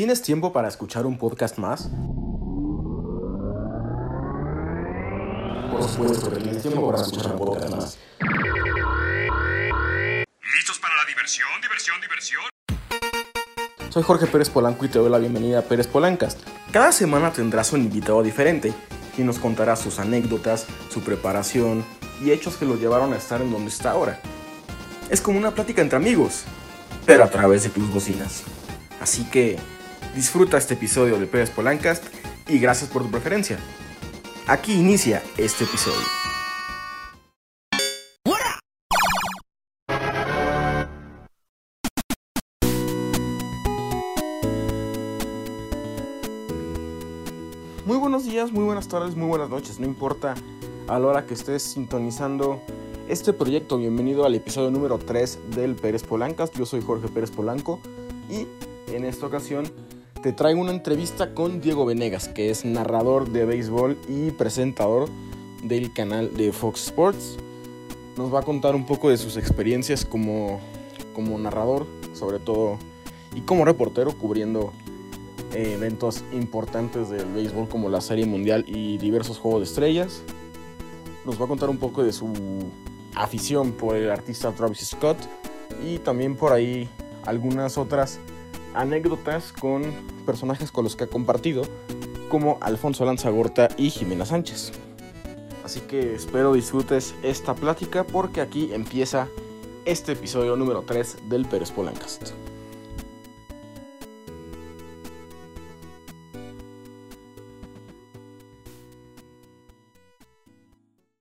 ¿Tienes tiempo para escuchar un podcast más? Por supuesto que tienes tiempo para escuchar un podcast más. ¿Listos para la diversión, diversión, diversión? Soy Jorge Pérez Polanco y te doy la bienvenida a Pérez Polancast. Cada semana tendrás un invitado diferente y nos contará sus anécdotas, su preparación y hechos que lo llevaron a estar en donde está ahora. Es como una plática entre amigos, pero a través de tus bocinas. Así que disfruta este episodio de Pérez Polancast y gracias por tu preferencia. Aquí inicia este episodio. Muy buenos días, muy buenas tardes, muy buenas noches, no importa a la hora que estés sintonizando este proyecto. Bienvenido al episodio número 3 del Pérez Polancas. Yo soy Jorge Pérez Polanco y en esta ocasión te traigo una entrevista con Diego Venegas, que es narrador de béisbol y presentador del canal de Fox Sports. Nos va a contar un poco de sus experiencias como, como narrador, sobre todo, y como reportero cubriendo eh, eventos importantes del béisbol como la Serie Mundial y diversos Juegos de Estrellas. Nos va a contar un poco de su afición por el artista Travis Scott y también por ahí algunas otras anécdotas con personajes con los que ha compartido, como Alfonso Lanzagorta y Jimena Sánchez. Así que espero disfrutes esta plática porque aquí empieza este episodio número 3 del Pérez Polancast.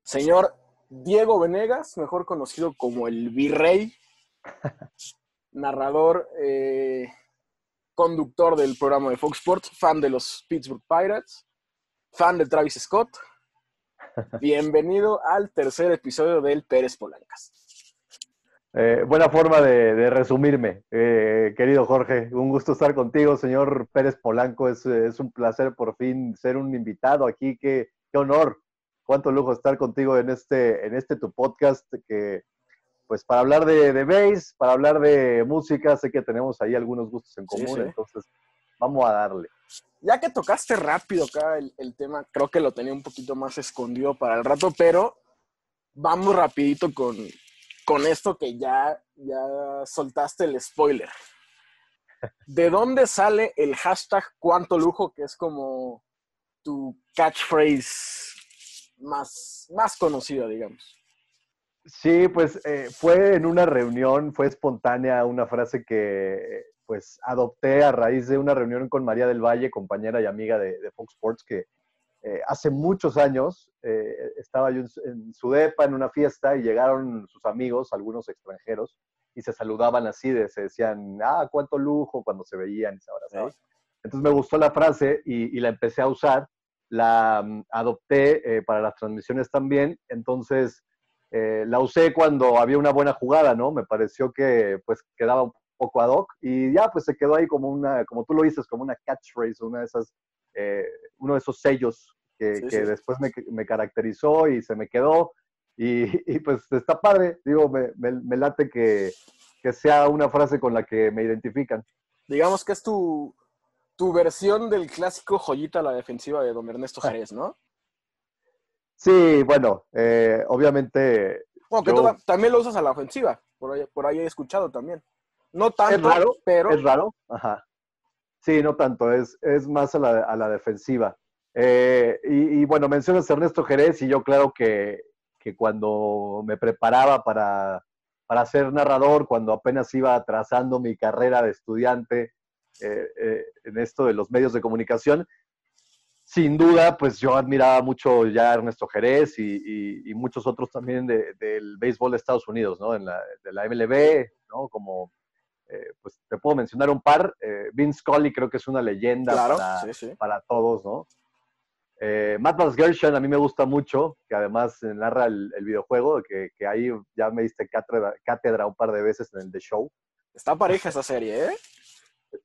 Señor Diego Venegas, mejor conocido como el Virrey, narrador, eh, conductor del programa de Fox Sports, fan de los Pittsburgh Pirates, fan de Travis Scott. Bienvenido al tercer episodio del Pérez Polancas. Eh, buena forma de, de resumirme, eh, querido Jorge. Un gusto estar contigo, señor Pérez Polanco. Es, es un placer por fin ser un invitado aquí. Qué, qué honor, cuánto lujo estar contigo en este, en este tu podcast que pues para hablar de, de bass, para hablar de música, sé que tenemos ahí algunos gustos en común, sí. entonces vamos a darle. Ya que tocaste rápido acá el, el, tema, creo que lo tenía un poquito más escondido para el rato, pero vamos rapidito con, con esto que ya, ya soltaste el spoiler. ¿De dónde sale el hashtag cuánto lujo, que es como tu catchphrase más, más conocida, digamos? Sí, pues eh, fue en una reunión, fue espontánea una frase que pues adopté a raíz de una reunión con María del Valle, compañera y amiga de, de Fox Sports, que eh, hace muchos años eh, estaba yo en, en, su depa en una fiesta y llegaron sus amigos, algunos extranjeros, y se saludaban así, de, se decían, ah, cuánto lujo cuando se veían y se abrazaban. ¿Sí? Entonces me gustó la frase y, y la empecé a usar, la um, adopté eh, para las transmisiones también, entonces eh, la usé cuando había una buena jugada, ¿no? Me pareció que pues quedaba un poco ad hoc y ya pues se quedó ahí como una, como tú lo dices, como una catchphrase, una de esas, eh, uno de esos sellos que, sí, que sí. después me, me, caracterizó y se me quedó y, y pues está padre, digo, me, me, me late que, que, sea una frase con la que me identifican. Digamos que es tu, tu versión del clásico joyita a la defensiva de don Ernesto Jerez, ¿no? Sí, bueno, eh, obviamente. Bueno, que yo... también lo usas a la ofensiva, por ahí, por ahí he escuchado también. No tanto, es raro, pero. Es raro, ajá. Sí, no tanto, es, es más a la, a la defensiva. Eh, y, y, bueno, mencionas a Ernesto Jerez y yo claro que, que cuando me preparaba para, para ser narrador, cuando apenas iba trazando mi carrera de estudiante eh, eh, en esto de los medios de comunicación, sin duda, pues yo admiraba mucho ya a Ernesto Jerez y, y, y muchos otros también de, del béisbol de Estados Unidos, ¿no? En la, de la MLB, ¿no? Como, eh, pues te puedo mencionar un par. Eh, Vince Scully creo que es una leyenda claro, para, sí, sí. para, todos, ¿no? Eh, Matt Gershon a mí me gusta mucho, que además narra el, el videojuego, que, que, ahí ya me diste cátedra, cátedra, un par de veces en el The Show. Está pareja esa serie, ¿eh?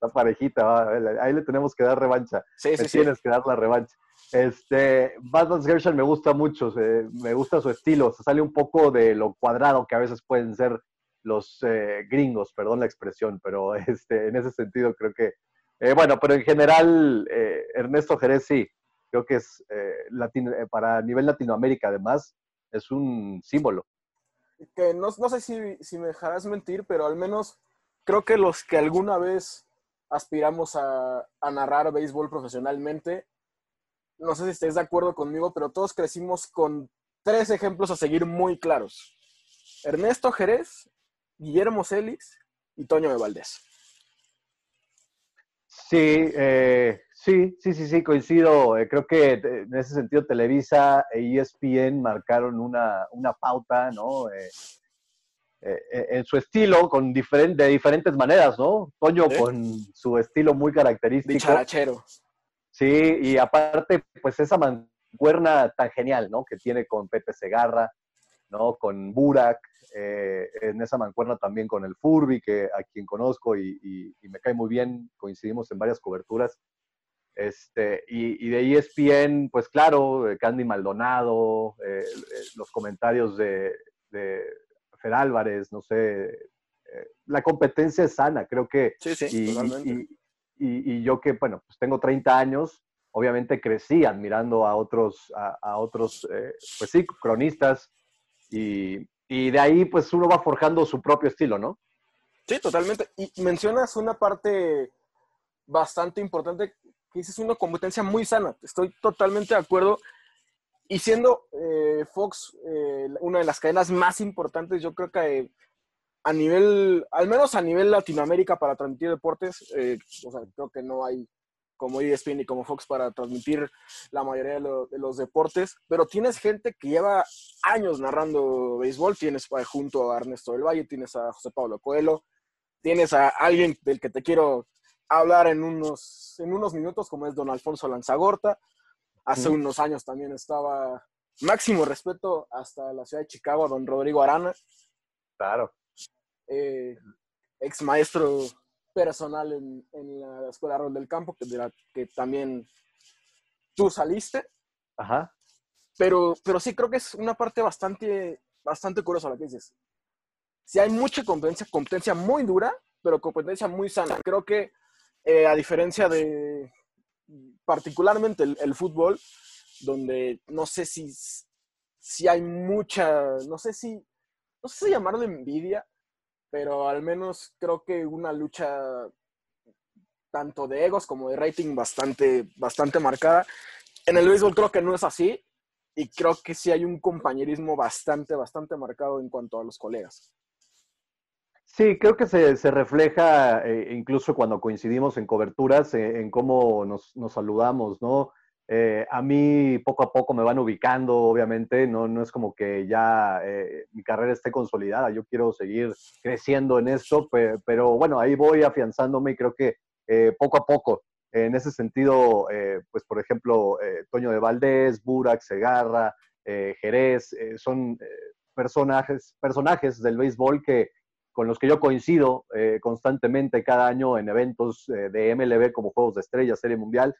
Está parejita, ¿va? ahí le tenemos que dar revancha. Sí, me sí, tienes sí. que dar la revancha. Este, Batman Gershon me gusta mucho, se, me gusta su estilo, se sale un poco de lo cuadrado que a veces pueden ser los eh, gringos, perdón la expresión, pero este, en ese sentido creo que bueno, pero en general, Ernesto Jerez sí, creo que es para nivel Latinoamérica además, es un símbolo. Que no, sé si, si me dejarás mentir, pero al menos creo que los que alguna vez aspiramos a, narrar béisbol profesionalmente, no sé si estés de acuerdo conmigo, pero todos crecimos con tres ejemplos a seguir muy claros. Ernesto Jerez, Guillermo Celis y Toño de Valdés. Sí, eh, sí, sí, sí, sí, coincido. Eh, creo que en ese sentido Televisa e ESPN marcaron una, pauta, ¿no? Eh, en su estilo, con de diferentes maneras, ¿no? Toño con su estilo muy característico. Dicharachero. Sí, y aparte, pues esa mancuerna tan genial, ¿no? Que tiene con Pepe Segarra, ¿no? Con Burak, eh, en esa mancuerna también con el Furby, que a quien conozco y, me cae muy bien, coincidimos en varias coberturas. Este, y, de ESPN, pues claro, Candy Maldonado, eh, eh, los comentarios de, de, Fer Álvarez, no sé, la competencia es sana, creo que. Sí, sí, y, yo que, bueno, pues tengo 30 años, obviamente crecí admirando a otros, a, otros, pues sí, cronistas, y, y de ahí pues uno va forjando su propio estilo, ¿no? Sí, totalmente. Y mencionas una parte bastante importante que dices una competencia muy sana. Estoy totalmente de acuerdo. Y siendo eh, Fox eh, una de las cadenas más importantes, yo creo que a nivel, al menos a nivel Latinoamérica para transmitir deportes, eh, o sea, creo que no hay como ESPN y como Fox para transmitir la mayoría de, los deportes, pero tienes gente que lleva años narrando béisbol, tienes junto a Ernesto del Valle, tienes a José Pablo Coelho, tienes a alguien del que te quiero hablar en unos, en unos minutos, como es don Alfonso Lanzagorta. Hace unos años también estaba, máximo respeto, hasta la ciudad de Chicago, don Rodrigo Arana. Claro. Eh, ex maestro personal en, la Escuela Rol del Campo, que, de la, que también tú saliste. Ajá. Pero, pero sí creo que es una parte bastante, bastante curiosa la que dices. Sí hay mucha competencia, competencia muy dura, pero competencia muy sana. Creo que eh, a diferencia de particularmente el, fútbol, donde no sé si, si hay mucha, no sé si, no sé si llamarlo envidia, pero al menos creo que una lucha tanto de egos como de rating bastante, bastante marcada. En el béisbol creo que no es así y creo que sí hay un compañerismo bastante, bastante marcado en cuanto a los colegas. Sí, creo que se, se refleja eh, incluso cuando coincidimos en coberturas, eh, en cómo nos, nos saludamos, ¿no? Eh, a mí poco a poco me van ubicando, obviamente, no, no es como que ya eh, mi carrera esté consolidada, yo quiero seguir creciendo en esto, pero, bueno, ahí voy afianzándome y creo que poco a poco, en ese sentido, pues por ejemplo, Toño de Valdés, Burak, Segarra, Jerez, son personajes, personajes del béisbol que, con los que yo coincido constantemente cada año en eventos de MLB como Juegos de Estrellas, Serie Mundial,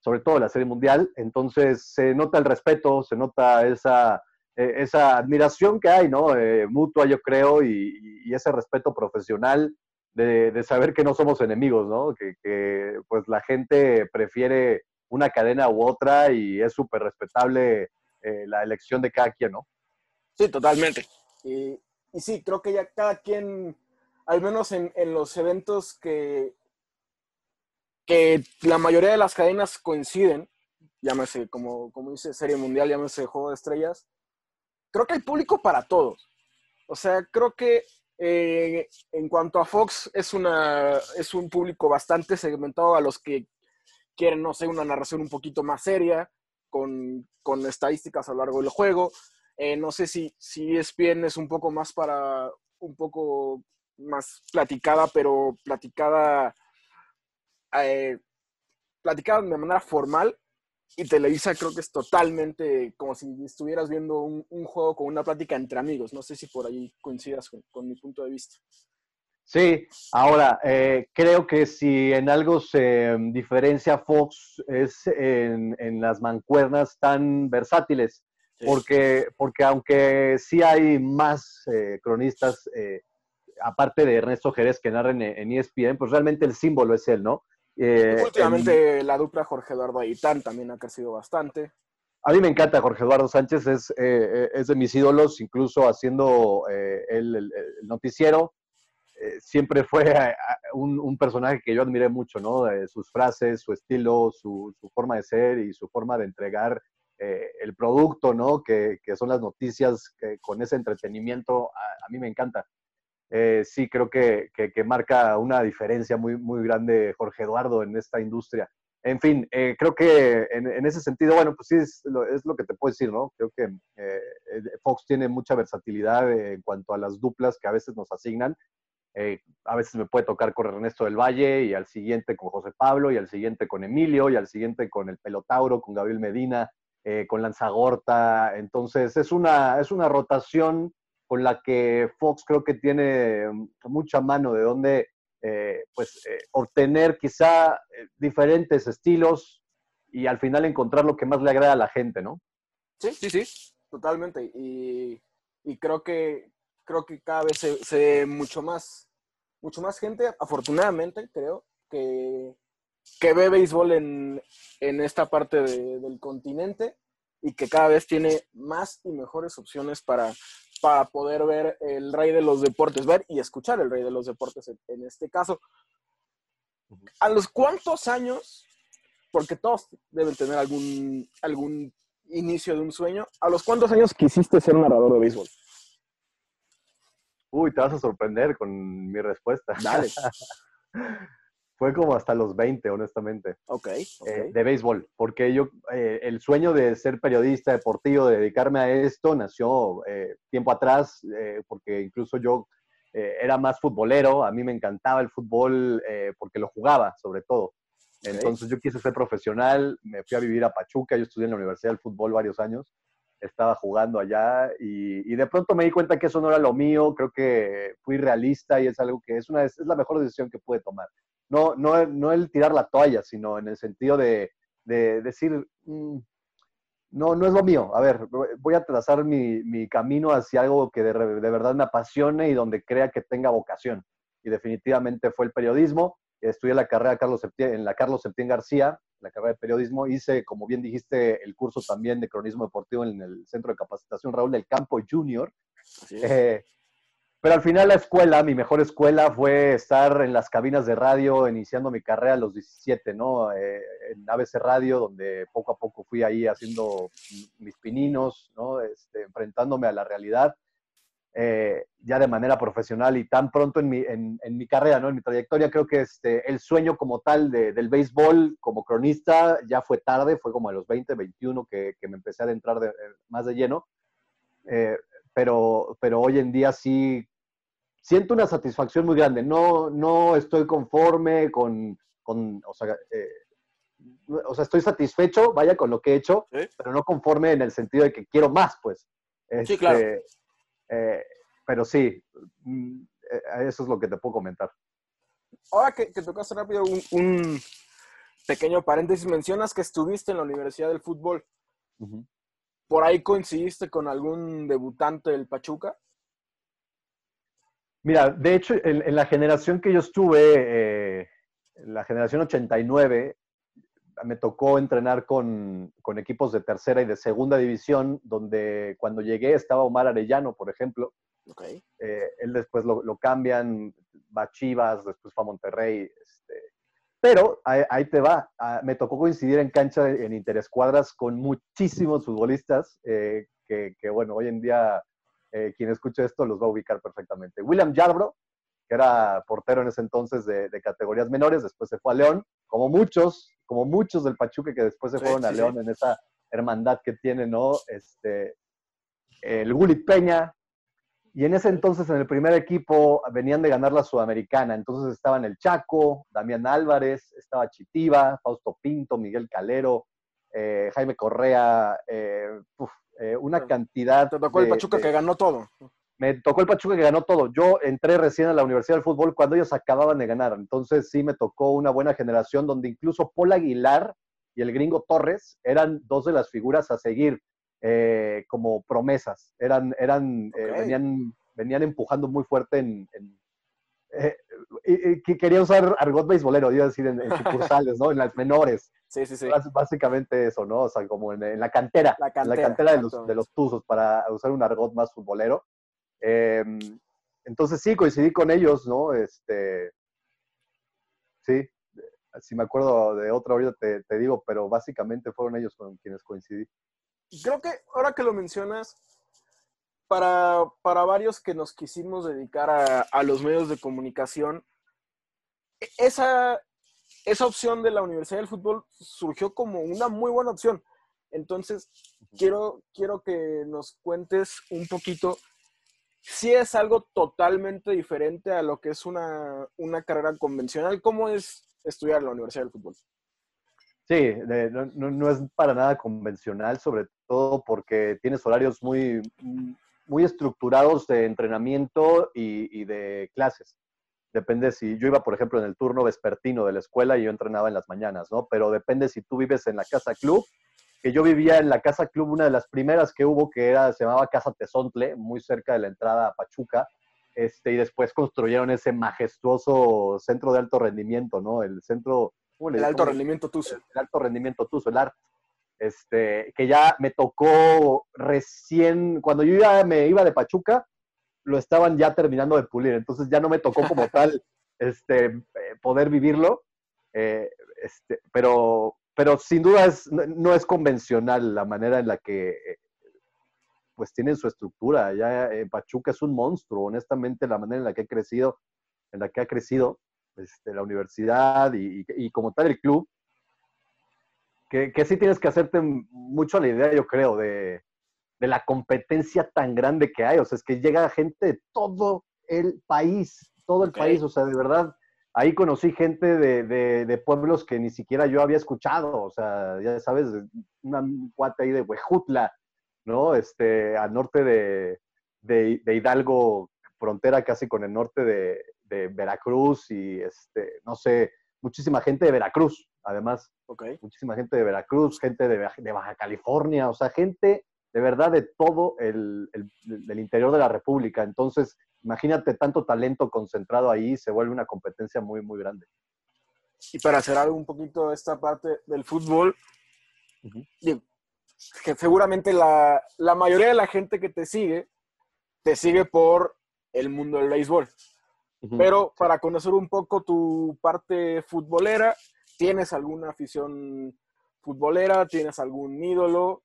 sobre todo la Serie Mundial. Entonces se nota el respeto, se nota esa, eh, esa admiración que hay, ¿no? Eh, mutua, yo creo, y, ese respeto profesional de, saber que no somos enemigos, ¿no? Que, pues la gente prefiere una cadena u otra y es súper respetable eh, la elección de cada quien, ¿no? Sí, totalmente. Y, y, sí, creo que ya cada quien, al menos en, en los eventos que, que la mayoría de las cadenas coinciden, llámese como, como dice Serie Mundial, llámese Juego de Estrellas, creo que hay público para todos. O sea, creo que eh, en cuanto a Fox es, una, es un público bastante segmentado a los que quieren, no sé, una narración un poquito más seria, con, con estadísticas a lo largo del juego. Eh, no sé si, si ESPN es un poco más para, un poco más platicada, pero platicada eh, de manera formal y Televisa creo que es totalmente como si estuvieras viendo un, juego con una plática entre amigos. No sé si por ahí coincidas con, mi punto de vista. Sí, ahora, eh, creo que si en algo se diferencia Fox es en, las mancuernas tan versátiles, porque, porque aunque sí hay más eh, cronistas, eh, aparte de Ernesto Jerez que narren en ESPN, pues realmente el símbolo es él, ¿no? Eh, Últimamente la dupla Jorge Eduardo Aitán también ha crecido bastante. A mí me encanta Jorge Eduardo Sánchez, es, eh, es de mis ídolos, incluso haciendo eh, el, el- el noticiero. eh, siempre fue eh, un, un personaje que yo admiré mucho, ¿no? Eh, sus frases, su estilo, su, su forma de ser y su forma de entregar eh, el producto, ¿no? Que, que son las noticias que con ese entretenimiento, a, a mí me encanta. Eh, sí, creo que, que- que marca una diferencia muy, muy grande Jorge Eduardo en esta industria. En fin, eh, creo que en, en ese sentido, bueno, pues sí, es lo, es lo que te puedo decir, ¿no? Creo que eh, Fox tiene mucha versatilidad eh, en cuanto a las duplas que a veces nos asignan. Eh, a veces me puede tocar con Ernesto del Valle y al siguiente con José Pablo y al siguiente con Emilio y al siguiente con el Pelotauro, con Gabriel Medina, eh, con Lanzagorta. Entonces es una, es una rotación con la que Fox creo que tiene mucha mano de donde eh, pues, eh, obtener quizá diferentes estilos y al final encontrar lo que más le agrada a la gente, ¿no? Sí, sí, sí, totalmente. Y, y creo que creo que cada vez se, se ve mucho más, mucho más gente, afortunadamente, creo, que, que ve béisbol en, en esta parte de- del continente y que cada vez tiene más y mejores opciones para, para poder ver el rey de los deportes, ver y escuchar el rey de los deportes en, en este caso. ¿A los cuántos años, porque todos deben tener algún, algún inicio de un sueño, ¿a los cuántos años quisiste ser narrador de béisbol? Uy, te vas a sorprender con mi respuesta. Dale. Fue como hasta los 20, honestamente. Ok, ok. eh, de béisbol, porque yo, eh, el sueño de ser periodista deportivo, de dedicarme a esto, nació eh, tiempo atrás, eh, porque incluso yo eh, era más futbolero, a mí me encantaba el fútbol eh, porque lo jugaba, sobre todo. Entonces yo quise ser profesional, me fui a vivir a Pachuca, yo estudié en la Universidad del Fútbol varios años, estaba jugando allá y, y de pronto me di cuenta que eso no era lo mío, creo que fui realista y es algo que es, una, es la mejor decisión que pude tomar no, no, no el tirar la toalla, sino en el sentido de, de decir, mm, no, no es lo mío. A ver, voy a trazar mi, mi camino hacia algo que de, de, verdad me apasione y donde crea que tenga vocación. Y definitivamente fue el periodismo. Estudié la carrera Carlos Septién, en la Carlos Septién García, la carrera de periodismo. Hice, como bien dijiste, el curso también de cronismo deportivo en el Centro de Capacitación Raúl del Campo Junior. Eh, pero al final la escuela, mi mejor escuela fue estar en las cabinas de radio, iniciando mi carrera a los 17, ¿no? Eh, en ABC Radio, donde poco a poco fui ahí haciendo mis pininos, ¿no? Este, enfrentándome a la realidad, eh, ya de manera profesional y tan pronto en mi, en, en mi carrera, ¿no? En mi trayectoria, creo que este, el sueño como tal de, del béisbol como cronista ya fue tarde, fue como a los 20, 21 que, que me empecé a adentrar de, eh, más de lleno. Pero, pero hoy en día sí siento una satisfacción muy grande. No, no estoy conforme con, con o, sea, eh, o sea, estoy satisfecho, vaya, con lo que he hecho, ¿Sí? pero no conforme en el sentido de que quiero más, pues. Sí, claro. Este, eh, pero sí, mm, eh, eso es lo que te puedo comentar. Ahora que, que tocaste rápido un, un pequeño paréntesis, mencionas que estuviste en la Universidad del Fútbol. Uh -huh. ¿Por ahí coincidiste con algún debutante del Pachuca? Mira, de hecho, en, en la generación que yo estuve, eh, la generación 89, me tocó entrenar con, con, equipos de tercera y de segunda división, donde cuando llegué estaba Omar Arellano, por ejemplo. Okay. Eh, él después lo, lo, cambian, va a Chivas, después fue a Monterrey. Pero ahí, ahí, te va, ah, me tocó coincidir en cancha en interescuadras con muchísimos futbolistas eh, que, que, bueno, hoy en día eh, quien escuche esto los va a ubicar perfectamente. William Yarbrough, que era portero en ese entonces de, de, categorías menores, después se fue a León, como muchos, como muchos del Pachuca que después se sí, fueron sí, a León sí. en esa hermandad que tiene, ¿no? Este, el Gulit Peña, y en ese entonces en el primer equipo venían de ganar la Sudamericana, entonces estaban el Chaco, Damián Álvarez, estaba Chitiva, Fausto Pinto, Miguel Calero, eh, Jaime Correa, eh, uf, eh, una cantidad. Te tocó de, el Pachuca de, que ganó todo. Me tocó el Pachuca que ganó todo. Yo entré recién a la Universidad del Fútbol cuando ellos acababan de ganar. Entonces sí me tocó una buena generación donde incluso Paul Aguilar y el gringo Torres eran dos de las figuras a seguir eh, como promesas. Eran, eran, okay. eh, venían, venían empujando muy fuerte en, en que quería usar argot beisbolero, iba a decir, en, sucursales, ¿no? En las menores. Sí, sí, sí. básicamente eso, ¿no? O sea, como en, la cantera. La cantera, en la cantera de los, de los, tuzos para usar un argot más futbolero. Em, entonces sí, coincidí con ellos, ¿no? Este, sí, si me acuerdo de otra ahorita te, te digo, pero básicamente fueron ellos con quienes coincidí. Creo que ahora que lo mencionas, para, para varios que nos quisimos dedicar a, a los medios de comunicación, e, esa, esa opción de la Universidad del Fútbol surgió como una muy buena opción. Entonces, quiero, quiero que nos cuentes un poquito si es algo totalmente diferente a lo que es una, una carrera convencional. ¿Cómo es estudiar en la Universidad del Fútbol? Sí, no, es para nada convencional, sobre todo porque tienes horarios muy, muy estructurados de entrenamiento y, de clases. Depende si yo iba, por ejemplo, en el turno vespertino de la escuela y yo entrenaba en las mañanas, ¿no? Pero depende si tú vives en la casa club, que yo vivía en la casa club, una de las primeras que hubo, que era, se llamaba Casa Tezontle, muy cerca de la entrada a Pachuca, este, y después construyeron ese majestuoso centro de alto rendimiento, ¿no? El centro... El alto rendimiento Tuzo. El, alto rendimiento Tuzo, el ART este, que ya me tocó recién, cuando yo ya me iba de Pachuca, lo estaban ya terminando de pulir, entonces ya no me tocó como tal este, poder vivirlo, eh, este, pero, pero sin duda es, no, es convencional la manera en la que eh, pues tienen su estructura. Ya Pachuca es un monstruo, honestamente, la manera en la que ha crecido, en la que ha crecido este, la universidad y, y como tal el club, que, sí tienes que hacerte mucho la idea, yo creo, de, la competencia tan grande que hay. O sea, es que llega gente de todo el país, todo el país. O sea, de verdad, ahí conocí gente de, pueblos que ni siquiera yo había escuchado. O sea, ya sabes, una cuate ahí de Huejutla, ¿no? Este, al norte de, de Hidalgo, frontera casi con el norte de, Veracruz y, este, no sé, muchísima gente de Veracruz, además. Muchísima gente de Veracruz, gente de, Baja California, o sea, gente de verdad de todo el, el, interior de la República. Entonces, imagínate tanto talento concentrado ahí, se vuelve una competencia muy, muy grande. Y para cerrar un poquito esta parte del fútbol, que seguramente la, la, mayoría de la gente que te sigue, te sigue por el mundo del béisbol. Pero para conocer un poco tu parte futbolera, ¿tienes alguna afición futbolera? ¿Tienes algún ídolo?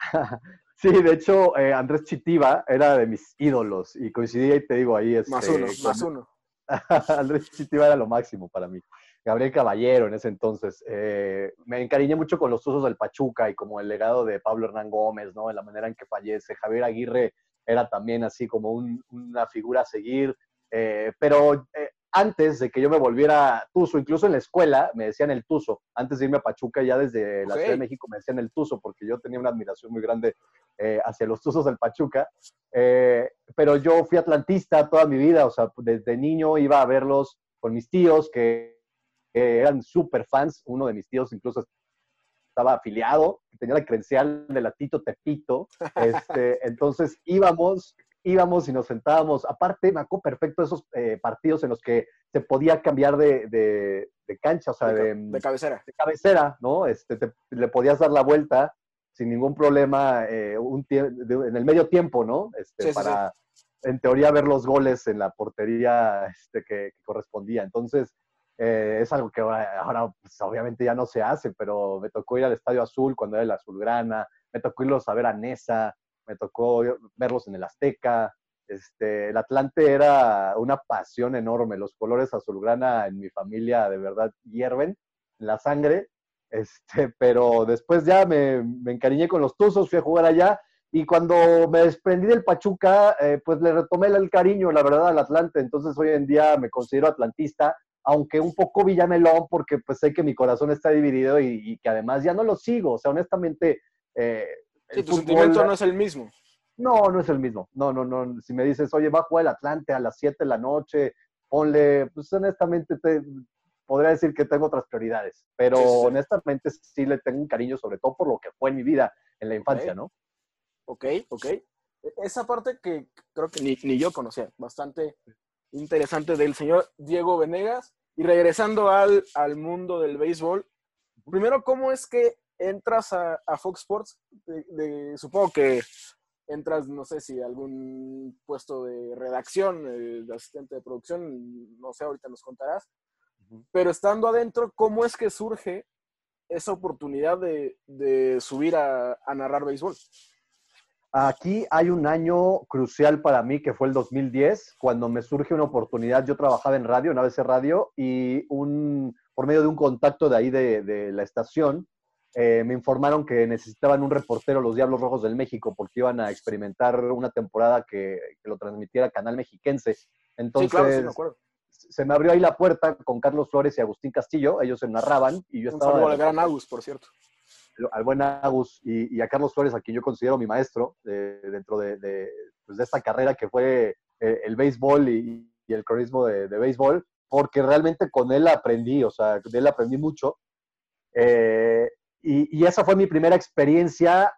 Sí, de hecho, eh, Andrés Chitiva era de mis ídolos y coincidí y te digo ahí. Este, más uno, más uno. Andrés Chitiva era lo máximo para mí. Gabriel Caballero en ese entonces. Eh, me encariñé mucho con los usos del Pachuca y como el legado de Pablo Hernán Gómez, ¿no? En la manera en que fallece. Javier Aguirre era también así como una figura a seguir. Eh, pero eh, antes de que yo me volviera Tuzo, incluso en la escuela me decían el Tuzo. Antes de irme a Pachuca, ya desde la Ciudad de México me decían el Tuzo, porque yo tenía una admiración muy grande eh, hacia los Tuzos del Pachuca. pero yo fui atlantista toda mi vida, o sea, desde niño iba a verlos con mis tíos que eran súper fans. Uno de mis tíos incluso estaba afiliado, tenía la credencial de Latito Tepito. Este, entonces íbamos íbamos y nos sentábamos. Aparte, me acuerdo perfecto esos eh, partidos en los que se podía cambiar de, de, cancha, o sea, de, cabecera. De cabecera, ¿no? Este, le podías dar la vuelta sin ningún problema eh, un en el medio tiempo, ¿no? Este, para, en teoría, ver los goles en la portería este, que, correspondía. Entonces, eh, es algo que ahora, pues, obviamente ya no se hace, pero me tocó ir al Estadio Azul cuando era el Azulgrana, me tocó irlos a ver a Nesa, me tocó verlos en el Azteca. Este, el Atlante era una pasión enorme. Los colores azulgrana en mi familia de verdad hierven en la sangre. Este, pero después ya me, me, encariñé con los Tuzos, fui a jugar allá. Y cuando me desprendí del Pachuca, eh, pues le retomé el cariño, la verdad, al Atlante. Entonces hoy en día me considero atlantista, aunque un poco villamelón, porque pues sé que mi corazón está dividido y, que además ya no lo sigo. O sea, honestamente, eh, Sí, tu sentimiento no es el mismo. No, no es el mismo. No, no, no. Si me dices, oye, va a jugar el Atlante a las 7 de la noche, ponle, pues honestamente te podría decir que tengo otras prioridades, pero honestamente sí le tengo un cariño, sobre todo por lo que fue en mi vida en la infancia, ¿no? Ok, ok. E, esa parte que creo que ni, ni yo conocía, bastante interesante del señor Diego Venegas. Y regresando al, al mundo del béisbol, primero, ¿cómo es que entras a, Fox Sports? supongo que entras, no sé si algún puesto de redacción, eh, de asistente de producción, no sé, ahorita nos contarás. Pero estando adentro, ¿cómo es que surge esa oportunidad de, subir a, a narrar béisbol? Aquí hay un año crucial para mí que fue el 2010, cuando me surge una oportunidad. Yo trabajaba en radio, en ABC Radio, y un, por medio de un contacto de ahí de, la estación, eh, me informaron que necesitaban un reportero los Diablos Rojos del México porque iban a experimentar una temporada que, lo transmitiera Canal Mexiquense. Entonces, se me abrió ahí la puerta con Carlos Flores y Agustín Castillo. Ellos se narraban y yo un estaba. Saludo al gran Agus, por cierto al buen Agus y, a Carlos Flores, a quien yo considero mi maestro dentro pues, de, esta carrera que fue eh, el béisbol y, el cronismo de, béisbol, porque realmente con él aprendí, o sea, de él aprendí mucho. Eh, y, esa fue mi primera experiencia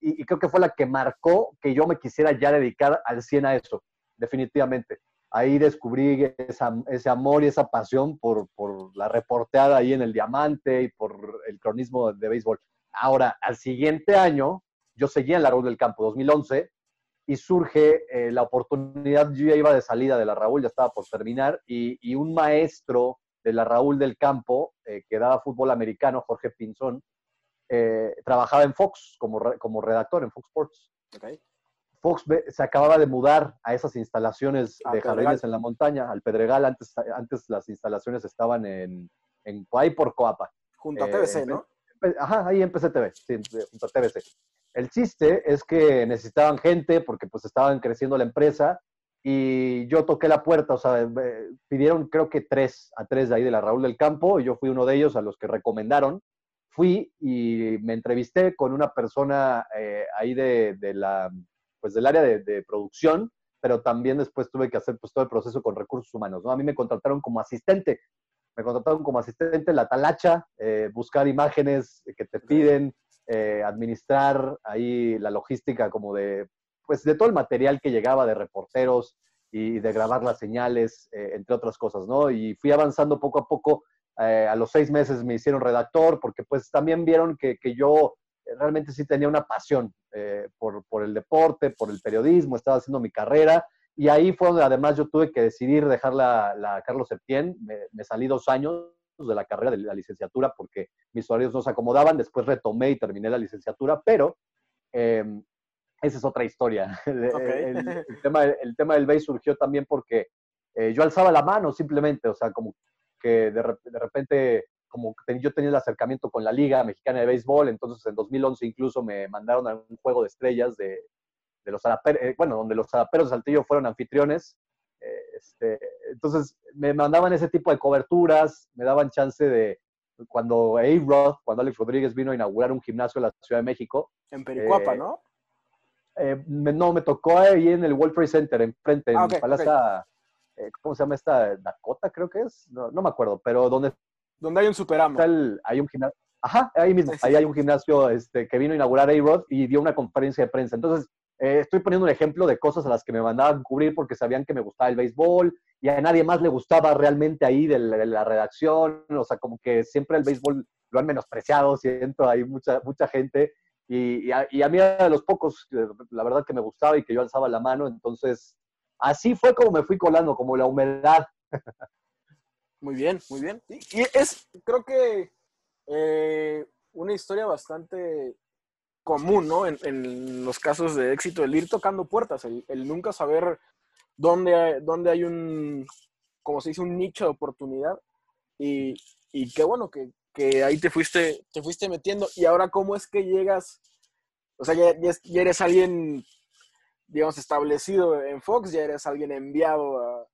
y, creo que fue la que marcó que yo me quisiera ya dedicar al 100 a eso, definitivamente. Ahí descubrí ese amor y esa pasión por, por la reporteada ahí en el Diamante y por el cronismo de béisbol. Ahora, al siguiente año, yo seguía en la Raúl del Campo, 2011, y surge eh, la oportunidad, yo ya iba de salida de la Raúl, ya estaba por terminar, y, un maestro de la Raúl del Campo, eh, que daba fútbol americano, Jorge Pinzón, eh, trabajaba en Fox como, como redactor en Fox Sports. Fox se acababa de mudar a esas instalaciones de jardines en la montaña, al Pedregal. Antes, antes las instalaciones estaban en, en por Coapa. Junto a TBC, ¿no? Ajá, ahí empecé TV, sí, junto a TBC. El chiste es que necesitaban gente porque pues estaban creciendo la empresa y yo toqué la puerta, o sea, pidieron creo que tres, a tres de ahí de la Raúl del Campo y yo fui uno de ellos a los que recomendaron. Fui y me entrevisté con una persona eh, ahí de, de, la, pues del área de, de, producción, pero también después tuve que hacer pues todo el proceso con recursos humanos, ¿no? A mí me contrataron como asistente, me contrataron como asistente en la talacha, eh, buscar imágenes que te piden, eh, administrar ahí la logística como de, pues de todo el material que llegaba de reporteros y de grabar las señales, eh, entre otras cosas, ¿no? Y fui avanzando poco a poco. A los seis meses me hicieron redactor porque pues también vieron que, que yo realmente sí tenía una pasión por, por el deporte, por el periodismo, estaba haciendo mi carrera y ahí fue donde además yo tuve que decidir dejar la, Carlos Septién. Me, salí dos años de la carrera de la licenciatura porque mis horarios no se acomodaban. Después retomé y terminé la licenciatura, pero em, esa es otra historia. El, tema, el, tema, del BASE surgió también porque eh, yo alzaba la mano simplemente, o sea, como que de, de repente como yo tenía el acercamiento con la Liga Mexicana de Béisbol, entonces en 2011 incluso me mandaron a un juego de estrellas de, de los eh, bueno, donde los zaraperos de Saltillo fueron anfitriones. Eh, este, entonces me mandaban ese tipo de coberturas, me daban chance de, cuando A-Rod, cuando Alex Rodríguez vino a inaugurar un gimnasio en la Ciudad de México. En Pericuapa, eh, ¿no? no, me tocó ahí en el World Trade Center, enfrente, en ah, Palaza, ¿cómo se llama esta? Dakota, creo que es. No, me acuerdo, pero donde... Donde hay un superamo. hay un gimnasio. Ajá, ahí mismo. Ahí hay un gimnasio este, que vino a inaugurar A-Rod y dio una conferencia de prensa. Entonces, eh, estoy poniendo un ejemplo de cosas a las que me mandaban cubrir porque sabían que me gustaba el béisbol y a nadie más le gustaba realmente ahí de la, redacción. O sea, como que siempre el béisbol lo han menospreciado, siento, hay mucha, mucha gente. Y, a, mí era de los pocos, la verdad, que me gustaba y que yo alzaba la mano. Entonces, así fue como me fui colando, como la humedad. Muy bien, muy bien. Y, es, creo que, eh, una historia bastante común, ¿no? En, los casos de éxito, el ir tocando puertas, el, nunca saber dónde hay, dónde hay un, como se dice, un nicho de oportunidad. Y, y qué bueno que, ahí te fuiste, te fuiste metiendo. Y ahora, ¿cómo es que llegas? O sea, ya, eres alguien, digamos, establecido en Fox, ya eres alguien enviado a,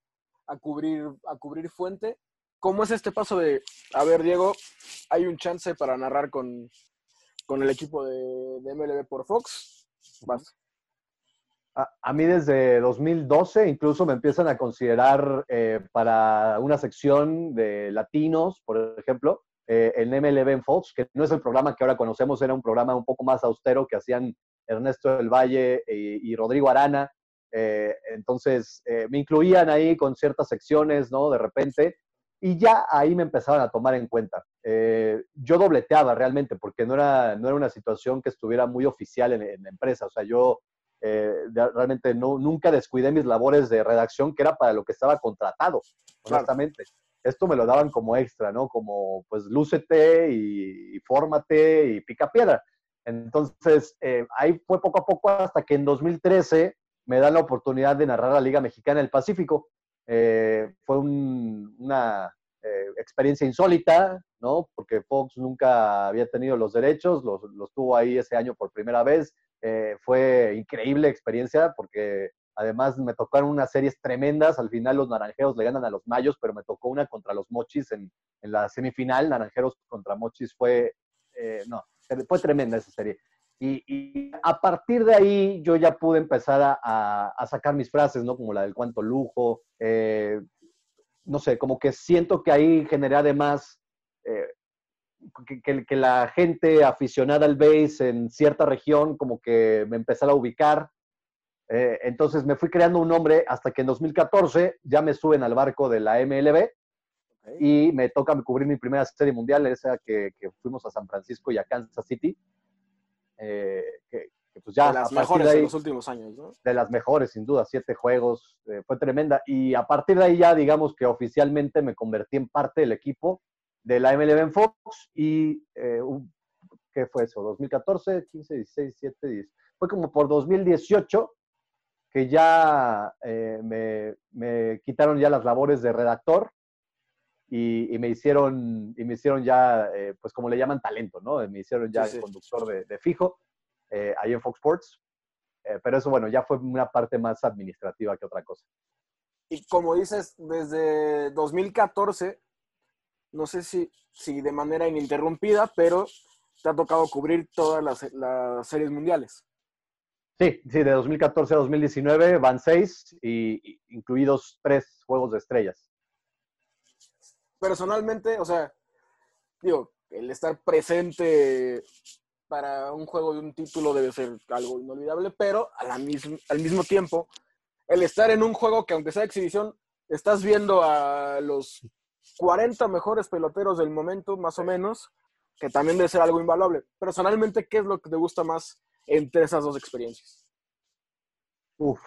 a, cubrir, a cubrir fuente. ¿Cómo es este paso de, a ver, Diego, hay un chance para narrar con, con el equipo de, MLB por Fox. A, mí desde 2012 incluso me empiezan a considerar eh, para una sección de latinos, por ejemplo, eh, el MLB en Fox, que no es el programa que ahora conocemos, era un programa un poco más austero que hacían Ernesto del Valle y, Rodrigo Arana. Eh, entonces, eh, me incluían ahí con ciertas secciones, ¿no? De repente, y ya ahí me empezaban a tomar en cuenta. Eh, yo dobleteaba realmente, porque no era, no era una situación que estuviera muy oficial en, la empresa. O sea, yo realmente no, nunca descuidé mis labores de redacción, que era para lo que estaba contratado, honestamente. Esto me lo daban como extra, ¿no? Como, pues, lúcete y, y fórmate y pica piedra. Entonces, ahí fue poco a poco hasta que en 2013 me dan la oportunidad de narrar la Liga Mexicana del Pacífico. Eh, fue una eh, experiencia insólita, ¿no? Porque Fox nunca había tenido los derechos, los, tuvo ahí ese año por primera vez. Eh, fue increíble experiencia porque además me tocaron unas series tremendas. Al final los naranjeros le ganan a los mayos, pero me tocó una contra los mochis en, en la semifinal. Naranjeros contra mochis fue, no, fue tremenda esa serie. Y, a partir de ahí yo ya pude empezar a, sacar mis frases, ¿no? Como la del cuanto lujo. Eh, no sé, como que siento que ahí generé además eh, que, la gente aficionada al base en cierta región como que me empezara a ubicar. Eh, entonces me fui creando un nombre hasta que en 2014 ya me suben al barco de la MLB y me toca cubrir mi primera serie mundial, esa que, que fuimos a San Francisco y a Kansas City. Eh, que, pues ya... De las mejores de, los últimos años, ¿no? De las mejores, sin duda, siete juegos, eh, fue tremenda. Y a partir de ahí ya, digamos que oficialmente me convertí en parte del equipo de la MLB en Fox y, eh, ¿qué fue eso? 2014, 15, 16, 17, 10. Fue como por 2018 que ya me, me, quitaron ya las labores de redactor y, me hicieron, y me hicieron ya, eh, pues como le llaman, talento, ¿no? Me hicieron ya el conductor de, fijo eh, ahí en Fox Sports. Eh, pero eso, bueno, ya fue una parte más administrativa que otra cosa. Y como dices, desde 2014, no sé si, si de manera ininterrumpida, pero te ha tocado cubrir todas las, las series mundiales. Sí, sí, de 2014 a 2019 van seis, y, incluidos tres juegos de estrellas personalmente, o sea, digo, el estar presente para un juego de un título debe ser algo inolvidable, pero al mismo tiempo, el estar en un juego que aunque sea exhibición, estás viendo a los 40 mejores peloteros del momento, más o menos, que también debe ser algo invaluable. Personalmente, ¿qué es lo que te gusta más entre esas dos experiencias? Uf,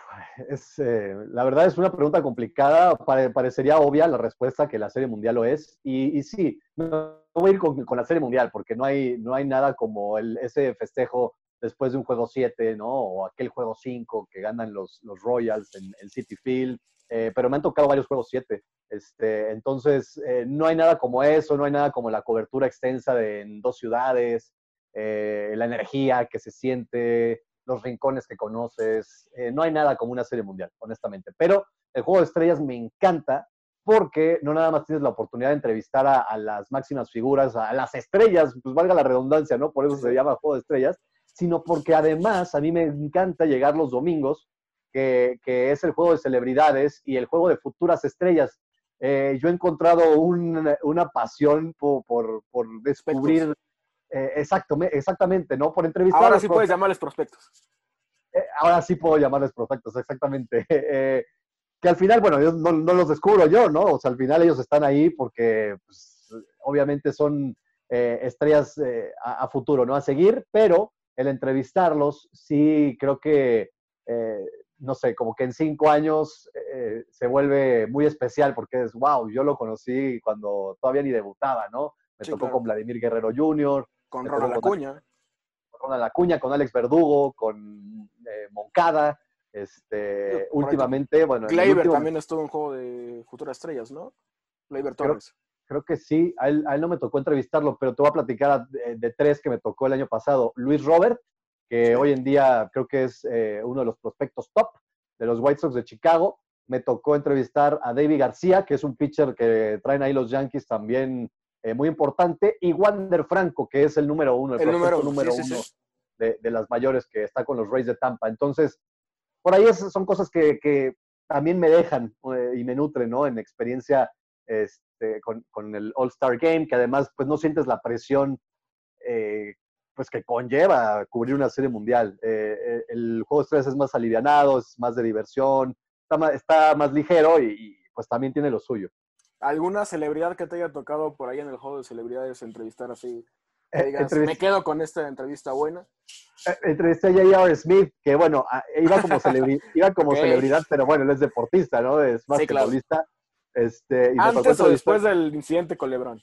es, eh, la verdad es una pregunta complicada. parecería obvia la respuesta que la Serie Mundial lo es. Y, sí, no, voy a ir con, la Serie Mundial porque no hay, no hay nada como el, ese festejo después de un juego 7, ¿no? O aquel juego 5 que ganan los, los Royals en el City Field. Eh, pero me han tocado varios juegos 7. Este, entonces, eh, no hay nada como eso, no hay nada como la cobertura extensa de, en dos ciudades, la energía que se siente, los rincones que conoces. Eh, no hay nada como una serie mundial, honestamente. Pero el Juego de Estrellas me encanta porque no nada más tienes la oportunidad de entrevistar a, las máximas figuras, a las estrellas, pues valga la redundancia, ¿no? Por eso se llama Juego de Estrellas, sino porque además a mí me encanta llegar los domingos, que, es el juego de celebridades y el juego de futuras estrellas. Eh, yo he encontrado una pasión por, por descubrir eh, exacto, exactamente, ¿no? Por entrevistar. Ahora sí puedes llamarles prospectos. Eh, ahora sí puedo llamarles prospectos, exactamente. Eh, que al final, bueno, yo no, los descubro yo, ¿no? O sea, al final ellos están ahí porque pues, obviamente son estrellas a, futuro, ¿no? A seguir, pero el entrevistarlos sí creo que, no sé, como que en cinco años se vuelve muy especial porque es, wow, yo lo conocí cuando todavía ni debutaba, ¿no? Me tocó con Vladimir Guerrero Jr., con Ronald Acuña. Con Ronald Acuña, con Alex Verdugo, con eh, Moncada. Este, últimamente, bueno. Gleyber también estuvo en juego de Futuras Estrellas, ¿no? Gleyber Torres. Creo, que sí, a él, no me tocó entrevistarlo, pero te voy a platicar de, tres que me tocó el año pasado. Luis Robert, que hoy en día creo que es eh, uno de los prospectos top de los White Sox de Chicago. Me tocó entrevistar a David García, que es un pitcher que traen ahí los Yankees también eh, muy importante, y Wander Franco, que es el número uno, el, número, uno De, las mayores que está con los Rays de Tampa. Entonces, por ahí son cosas que, también me dejan eh, y me nutren, ¿no? En experiencia este, con, el All-Star Game, que además, pues no sientes la presión eh, pues que conlleva cubrir una serie mundial. Eh, el juego de estrellas es más alivianado, es más de diversión, está más, está más ligero y, pues también tiene lo suyo. ¿Alguna celebridad que te haya tocado por ahí en el juego de celebridades entrevistar así? me quedo con esta entrevista buena. entrevisté a J.R. Smith, que bueno, iba como, iba como celebridad, pero bueno, él es deportista, ¿no? Es más futbolista. Este, ¿Antes o después del incidente con LeBron?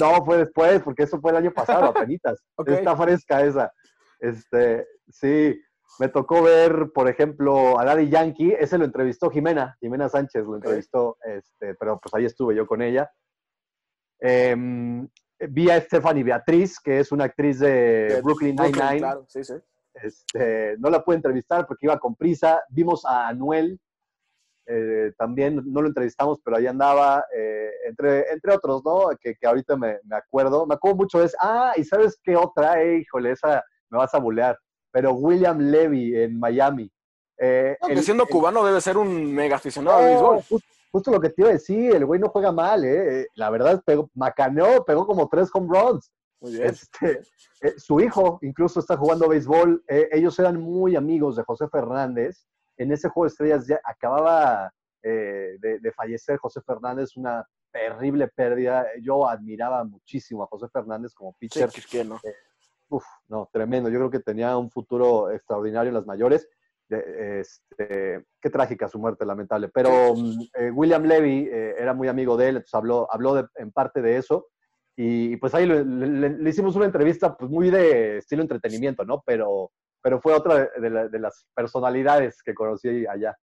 No, fue después, porque eso fue el año pasado, apenas. Está fresca esa. Este, sí, me tocó ver, por ejemplo, a Daddy Yankee, ese lo entrevistó Jimena, Jimena Sánchez lo entrevistó, este, pero pues ahí estuve yo con ella. Em, vi a Stephanie Beatriz, que es una actriz de, Brooklyn Nine-Nine. Claro, sí, sí. Este, no la pude entrevistar porque iba con prisa. Vimos a Anuel, eh, también no lo entrevistamos, pero ahí andaba, eh, entre, entre otros, ¿no? Que, que ahorita me, me, acuerdo. Me acuerdo mucho de esa. Ah, y ¿sabes qué otra? Eh, híjole, esa me vas a bulear. Pero William Levy en Miami. Eh, siendo cubano debe ser un mega aficionado de béisbol. Justo, lo que te iba a decir, el güey no juega mal, ¿eh? La verdad, pegó, macaneó, pegó como tres home runs. Muy bien. Este, su hijo incluso está jugando béisbol. ellos eran muy amigos de José Fernández en ese juego de estrellas ya acababa eh, de, fallecer José Fernández, una terrible pérdida. Yo admiraba muchísimo a José Fernández como pitcher. Sí, no. Eh, uf, no, tremendo. Yo creo que tenía un futuro extraordinario en las mayores. Este, qué trágica su muerte, lamentable. Pero mm, eh, William Levy era muy amigo de él, entonces habló, habló en parte de eso. Y pues ahí le, le, hicimos una entrevista pues muy de estilo entretenimiento, ¿no? Pero pero fue otra de, las personalidades que conocí allá.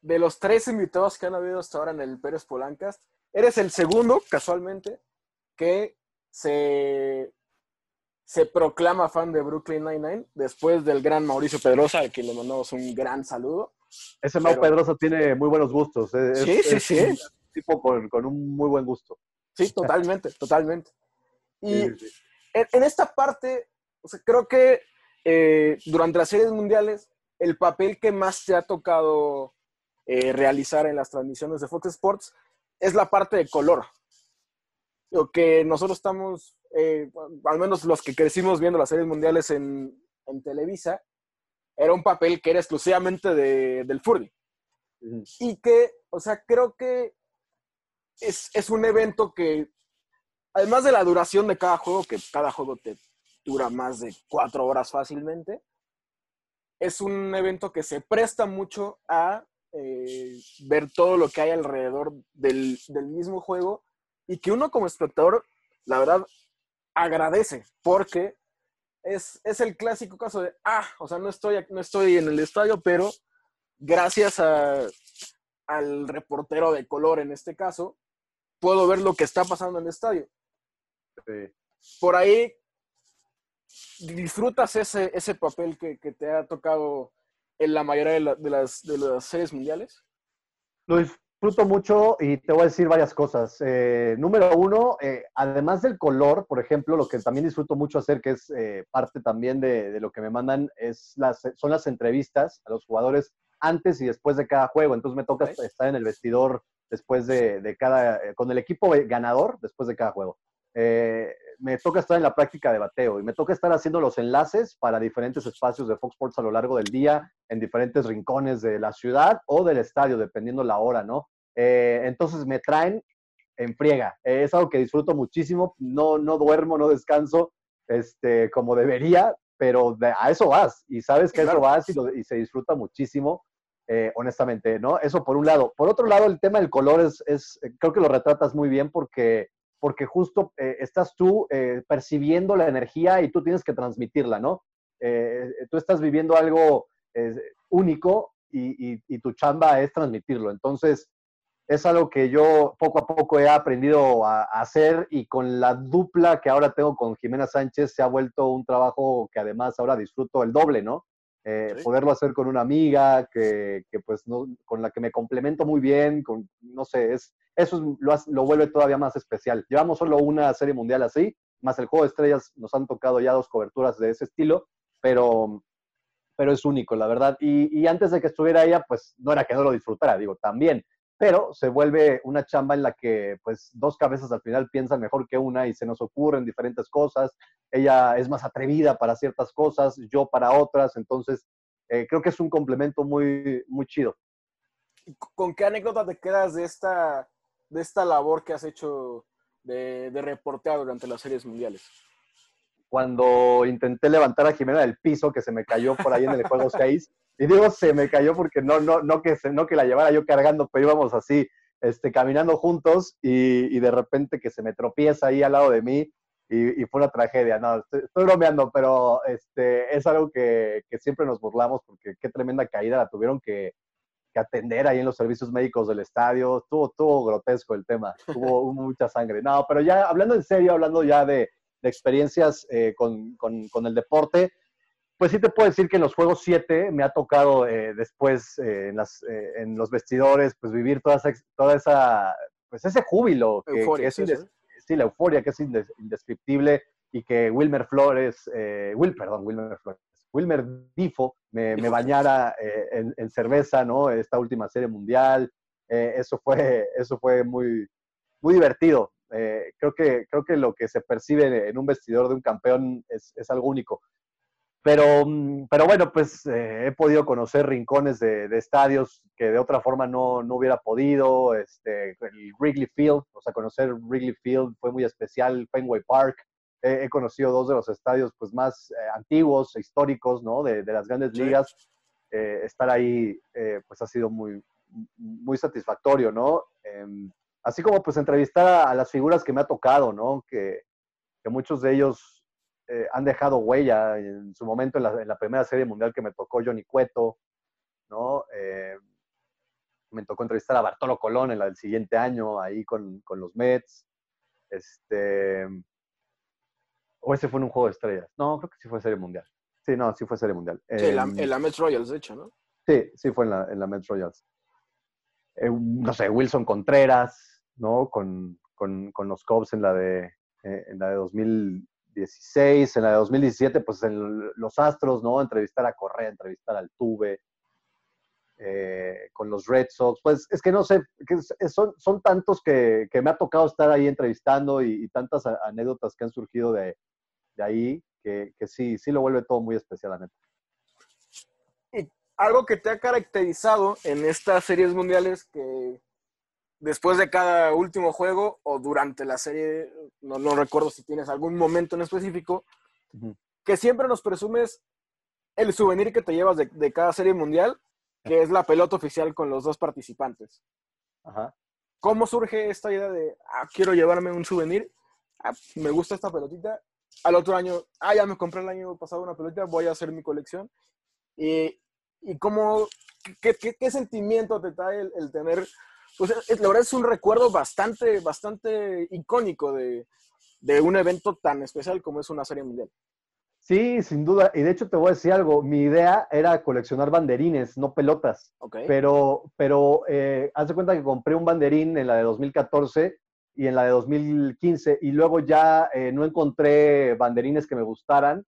De los tres invitados que han habido hasta ahora en el Pérez Polancas, eres el segundo, casualmente, que se, se proclama fan de Brooklyn Nine-Nine, después del gran Mauricio Pedrosa, al que le mandamos un gran saludo. Ese Mau Pedrosa tiene muy buenos gustos. sí, sí, sí. Un tipo con, un muy buen gusto. Sí, totalmente, totalmente. Y En, esta parte, creo que eh, durante las series mundiales, el papel que más te ha tocado eh, realizar en las transmisiones de Fox Sports es la parte de color. Lo que nosotros estamos, eh, al menos los que crecimos viendo las series mundiales en, Televisa, era un papel que era exclusivamente del Furby. Y que, o sea, creo que es, es, un evento que, además de la duración de cada juego, que cada juego te, dura más de cuatro horas fácilmente. Es un evento que se presta mucho a eh, ver todo lo que hay alrededor del, mismo juego y que uno como espectador, la verdad, agradece porque es, el clásico caso de, ah, o sea, no estoy, no estoy en el estadio, pero gracias al reportero de color en este caso, puedo ver lo que está pasando en el estadio. Por ahí disfrutas ese, ese papel que, te ha tocado en la mayoría de, las, de las series mundiales? Lo disfruto mucho y te voy a decir varias cosas. Eh, número uno, eh, además del color, por ejemplo, lo que también disfruto mucho hacer, que es eh, parte también de, lo que me mandan, es las, son las entrevistas a los jugadores antes y después de cada juego. Entonces me toca estar en el vestidor después de, de, cada, con el equipo ganador después de cada juego me toca estar en la práctica de bateo y me toca estar haciendo los enlaces para diferentes espacios de Fox Sports a lo largo del día, en diferentes rincones de la ciudad o del estadio, dependiendo la hora, ¿no? Eh, entonces me traen en friega. es algo que disfruto muchísimo. No, no duermo, no descanso este, como debería, pero a eso vas y sabes que eso vas y, se disfruta muchísimo. Eh, honestamente, ¿no? Eso por un lado. Por otro lado, el tema del color es, es creo que lo retratas muy bien porque porque justo eh, estás tú eh, percibiendo la energía y tú tienes que transmitirla, ¿no? Eh, tú estás viviendo algo único y, tu chamba es transmitirlo. Entonces, es algo que yo poco a poco he aprendido a, hacer y con la dupla que ahora tengo con Jimena Sánchez se ha vuelto un trabajo que además ahora disfruto el doble, ¿no? Poderlo hacer con una amiga que, que pues no, con la que me complemento muy bien, con, no sé, es, eso lo, vuelve todavía más especial. Llevamos solo una serie mundial así, más el juego de estrellas, nos han tocado ya dos coberturas de ese estilo, pero, pero es único, la verdad. Y, antes de que estuviera ella, pues no era que no lo disfrutara, digo, también. Pero se vuelve una chamba en la que pues dos cabezas al final piensan mejor que una y se nos ocurren diferentes cosas. Ella es más atrevida para ciertas cosas, yo para otras, entonces eh, creo que es un complemento muy, muy chido. ¿Con qué anécdota te quedas de esta, de esta labor que has hecho de, de reportear durante las series mundiales? Cuando intenté levantar a Jimena del piso, que se me cayó por ahí en el juego 6, y digo se me cayó porque no, no, no, que, no que la llevara yo cargando, pero íbamos así, este, caminando juntos y, y de repente que se me tropieza ahí al lado de mí y, y fue una tragedia. No, estoy, bromeando, pero este, es algo que, que, siempre nos burlamos porque qué tremenda caída la tuvieron que, que, atender ahí en los servicios médicos del estadio. Estuvo, estuvo grotesco el tema, tuvo mucha sangre. No, pero ya hablando en serio, hablando ya de, de experiencias eh, con, con, con el deporte, pues sí te puedo decir que en los Juegos 7 me ha tocado eh, después eh, en, las, en, los vestidores, pues vivir toda esa, toda esa pues ese júbilo, que, euforia, que es indes, sí, la euforia que es indes, indescriptible y que Wilmer Flores, Will, perdón, Wilmer Flores, Wilmer Difo me, me bañara eh, en, en, cerveza, ¿no? Esta última serie mundial, eh, eso fue, eso fue muy, muy divertido. Creo, que, creo que lo que se percibe en un vestidor de un campeón es, es algo único. Pero, mm, pero bueno, pues eh, he podido conocer rincones de, de, estadios que de otra forma no, no hubiera podido. Este, el Wrigley Field, o sea, conocer Wrigley Field fue muy especial, Fenway Park. Eh, he conocido dos de los estadios pues, más eh, antiguos, históricos, ¿no? De, de las grandes ligas. Eh, estar ahí pues ha sido muy, muy satisfactorio, ¿no? Así como pues entrevistar a, a, las figuras que me ha tocado, ¿no? Que, que muchos de ellos eh, han dejado huella en su momento en la, en la, primera serie mundial que me tocó Johnny Cueto, ¿no? Eh, me tocó entrevistar a Bartolo Colón en la del siguiente año, ahí con, con, los Mets. Este, o ese fue en un juego de estrellas. No, creo que sí fue serie mundial. Sí, no, sí fue serie mundial. Sí, eh, en, la, en la Mets Royals, de hecho, ¿no? Sí, sí fue en la, en la Mets Royals. Eh, no sé, Wilson Contreras, ¿no? Con, con, con los Cubs en la de, en la de 2000, 2016, en la de 2017, pues en los Astros, ¿no? Entrevistar a Correa, entrevistar al Tuve, eh, con los Red Sox, pues es que no sé, que son, son tantos que, que, me ha tocado estar ahí entrevistando y, y tantas anécdotas que han surgido de, de ahí, que, que, sí, sí lo vuelve todo muy especial, la neta. Y algo que te ha caracterizado en estas series mundiales que después de cada último juego o durante la serie, no, no recuerdo si tienes algún momento en específico, uh -huh. que siempre nos presumes el souvenir que te llevas de, de, cada serie mundial, que es la pelota oficial con los dos participantes. Ajá. ¿Cómo surge esta idea de, ah, quiero llevarme un souvenir? Ah, me gusta esta pelotita. Al otro año, ah, ya me compré el año pasado una pelotita, voy a hacer mi colección. Y, y cómo, qué, qué, qué sentimiento te trae el, el tener pues es, la verdad es un recuerdo bastante, bastante icónico de, de, un evento tan especial como es una serie mundial. Sí, sin duda. Y de hecho te voy a decir algo. Mi idea era coleccionar banderines, no pelotas. Okay. Pero, pero eh, haz de cuenta que compré un banderín en la de 2014 y en la de 2015 y luego ya eh, no encontré banderines que me gustaran.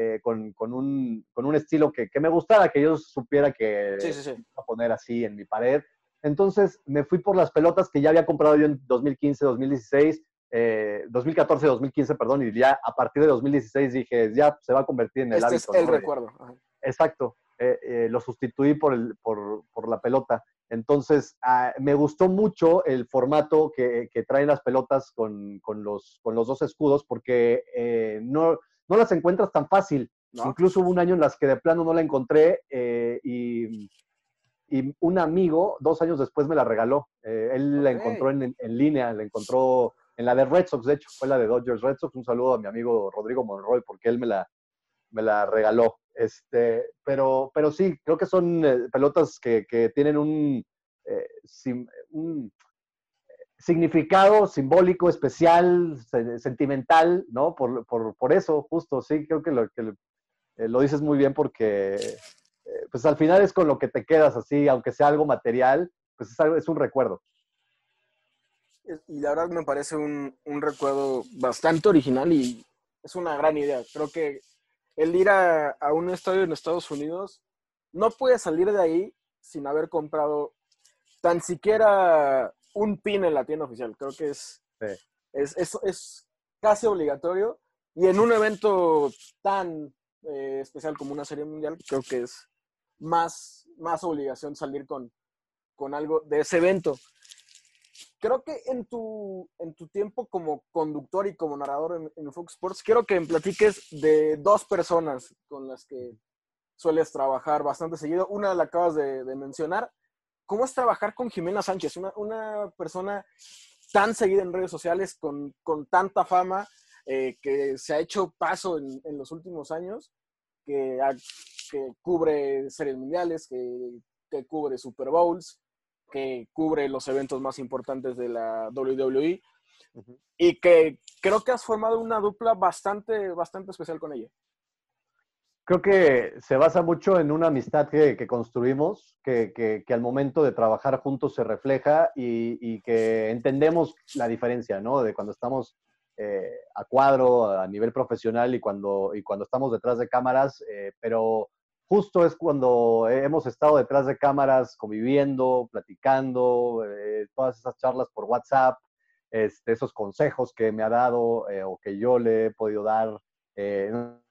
Eh, con, con, un, con, un, estilo que, que, me gustara, que yo supiera que sí, sí, sí. a poner así en mi pared. Entonces me fui por las pelotas que ya había comprado yo en 2015, 2016, eh, 2014, 2015, perdón, y ya a partir de 2016 dije, ya se va a convertir en el este hábito. Es el ¿no? recuerdo. Ajá. Exacto, eh, eh, lo sustituí por, el, por, por, la pelota. Entonces, ah, me gustó mucho el formato que, que traen las pelotas con, con, los, con los dos escudos, porque eh, no, no las encuentras tan fácil. ¿No? Incluso hubo un año en las que de plano no la encontré eh, y y un amigo dos años después me la regaló. Eh, él okay. la encontró en, en, línea, la encontró en la de Red Sox, de hecho, fue la de Dodgers Red Sox. Un saludo a mi amigo Rodrigo Monroy porque él me la, me la regaló. Este, pero, pero sí, creo que son eh, pelotas que, que, tienen un, eh, sim, un, significado simbólico, especial, sentimental, ¿no? Por, por, por, eso, justo, sí, creo que lo, que lo dices muy bien porque pues al final es con lo que te quedas así, aunque sea algo material, pues es, algo, es un recuerdo. Y la verdad me parece un, un, recuerdo bastante original y es una gran idea. Creo que el ir a, a, un estadio en Estados Unidos no puede salir de ahí sin haber comprado tan siquiera un pin en la tienda oficial. Creo que es, es, es, casi obligatorio. Y en un evento tan eh, especial como una serie mundial, creo que es más, más obligación salir con, con algo de ese evento. Creo que en tu, en tu tiempo como conductor y como narrador en, Fox Sports, quiero que me platiques de dos personas con las que sueles trabajar bastante seguido. Una la acabas de, mencionar. ¿Cómo es trabajar con Jimena Sánchez? Una, una persona tan seguida en redes sociales, con, con tanta fama, eh, que se ha hecho paso en, en los últimos años, que, que cubre series mundiales, que, que cubre Super Bowls, que cubre los eventos más importantes de la WWE y que creo que has formado una dupla bastante, bastante especial con ella. Creo que se basa mucho en una amistad que, construimos, que, que, al momento de trabajar juntos se refleja y, que entendemos la diferencia, ¿no? De cuando estamos eh, a cuadro, a nivel profesional y cuando, y cuando estamos detrás de cámaras, eh, pero justo es cuando hemos estado detrás de cámaras conviviendo, platicando, eh, todas esas charlas por WhatsApp, este, esos consejos que me ha dado o que yo le he podido dar.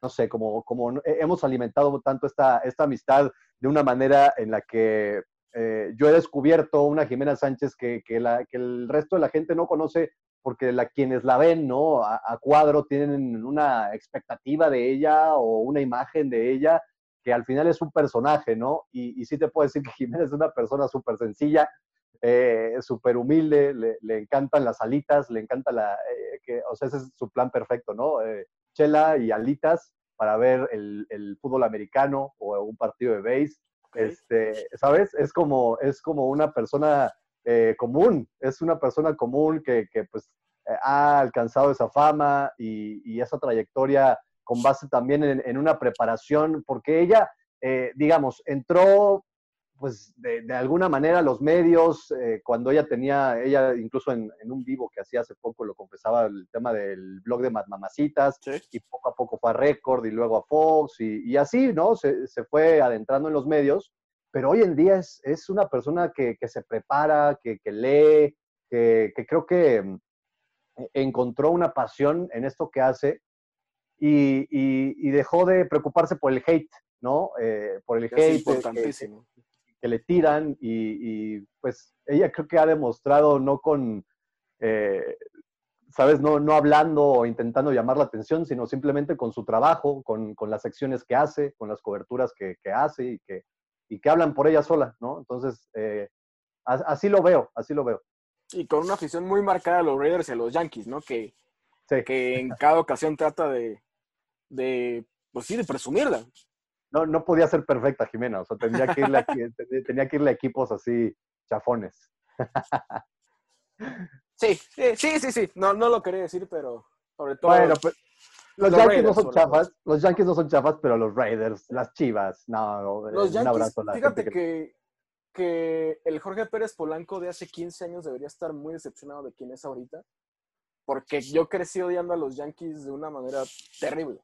No, sé, como, como hemos alimentado tanto esta, esta amistad de una manera en la que yo he descubierto una Jimena Sánchez que, que, el resto de la gente no conoce porque la, quienes la ven ¿no? a cuadro tienen una expectativa de ella o una imagen de ella que al final es un personaje, ¿no? Y, sí te puedo decir que Jiménez es una persona súper sencilla, eh, súper humilde, le, encantan las alitas, le encanta la, eh, que, o sea, ese es su plan perfecto, ¿no? Eh, chela y alitas para ver el, fútbol americano o un partido de base. Este, ¿Sabes? Es como, es como una persona común, es una persona común que, que pues ha alcanzado esa fama y, y esa trayectoria con base también en, una preparación, porque ella, eh, digamos, entró pues de, alguna manera los medios, eh, cuando ella tenía, ella incluso en, un vivo que hacía hace poco lo confesaba el tema del blog de Mamacitas, y poco a poco fue a Record y luego a Fox, y, así, ¿no? Se, fue adentrando en los medios, pero hoy en día es, es una persona que, se prepara, que, lee, que, que, creo que mm, encontró una pasión en esto que hace y, dejó de preocuparse por el hate, ¿no? Eh, por el hate que, le tiran y, pues ella creo que ha demostrado no con, eh, ¿sabes? No, no hablando o intentando llamar la atención, sino simplemente con su trabajo, con, las secciones que hace, con las coberturas que, hace y que, y que hablan por ella sola, ¿no? Entonces, eh, así lo veo, así lo veo. Y con una afición muy marcada a los Raiders y a los Yankees, ¿no? Que, que en cada ocasión trata de, de, pues sí, de presumirla. No, no podía ser perfecta, Jimena. O sea, tenía que irle, tenía que irle a equipos así, chafones. Sí, sí, sí, sí, No, no lo quería decir, pero sobre todo. Bueno, pues, los, Yankees no son chafas, los Yankees no son chafas, pero los Raiders, las Chivas, no, los un abrazo Fíjate que, que el Jorge Pérez Polanco de hace 15 años debería estar muy decepcionado de quién es ahorita, porque yo crecí odiando a los Yankees de una manera terrible.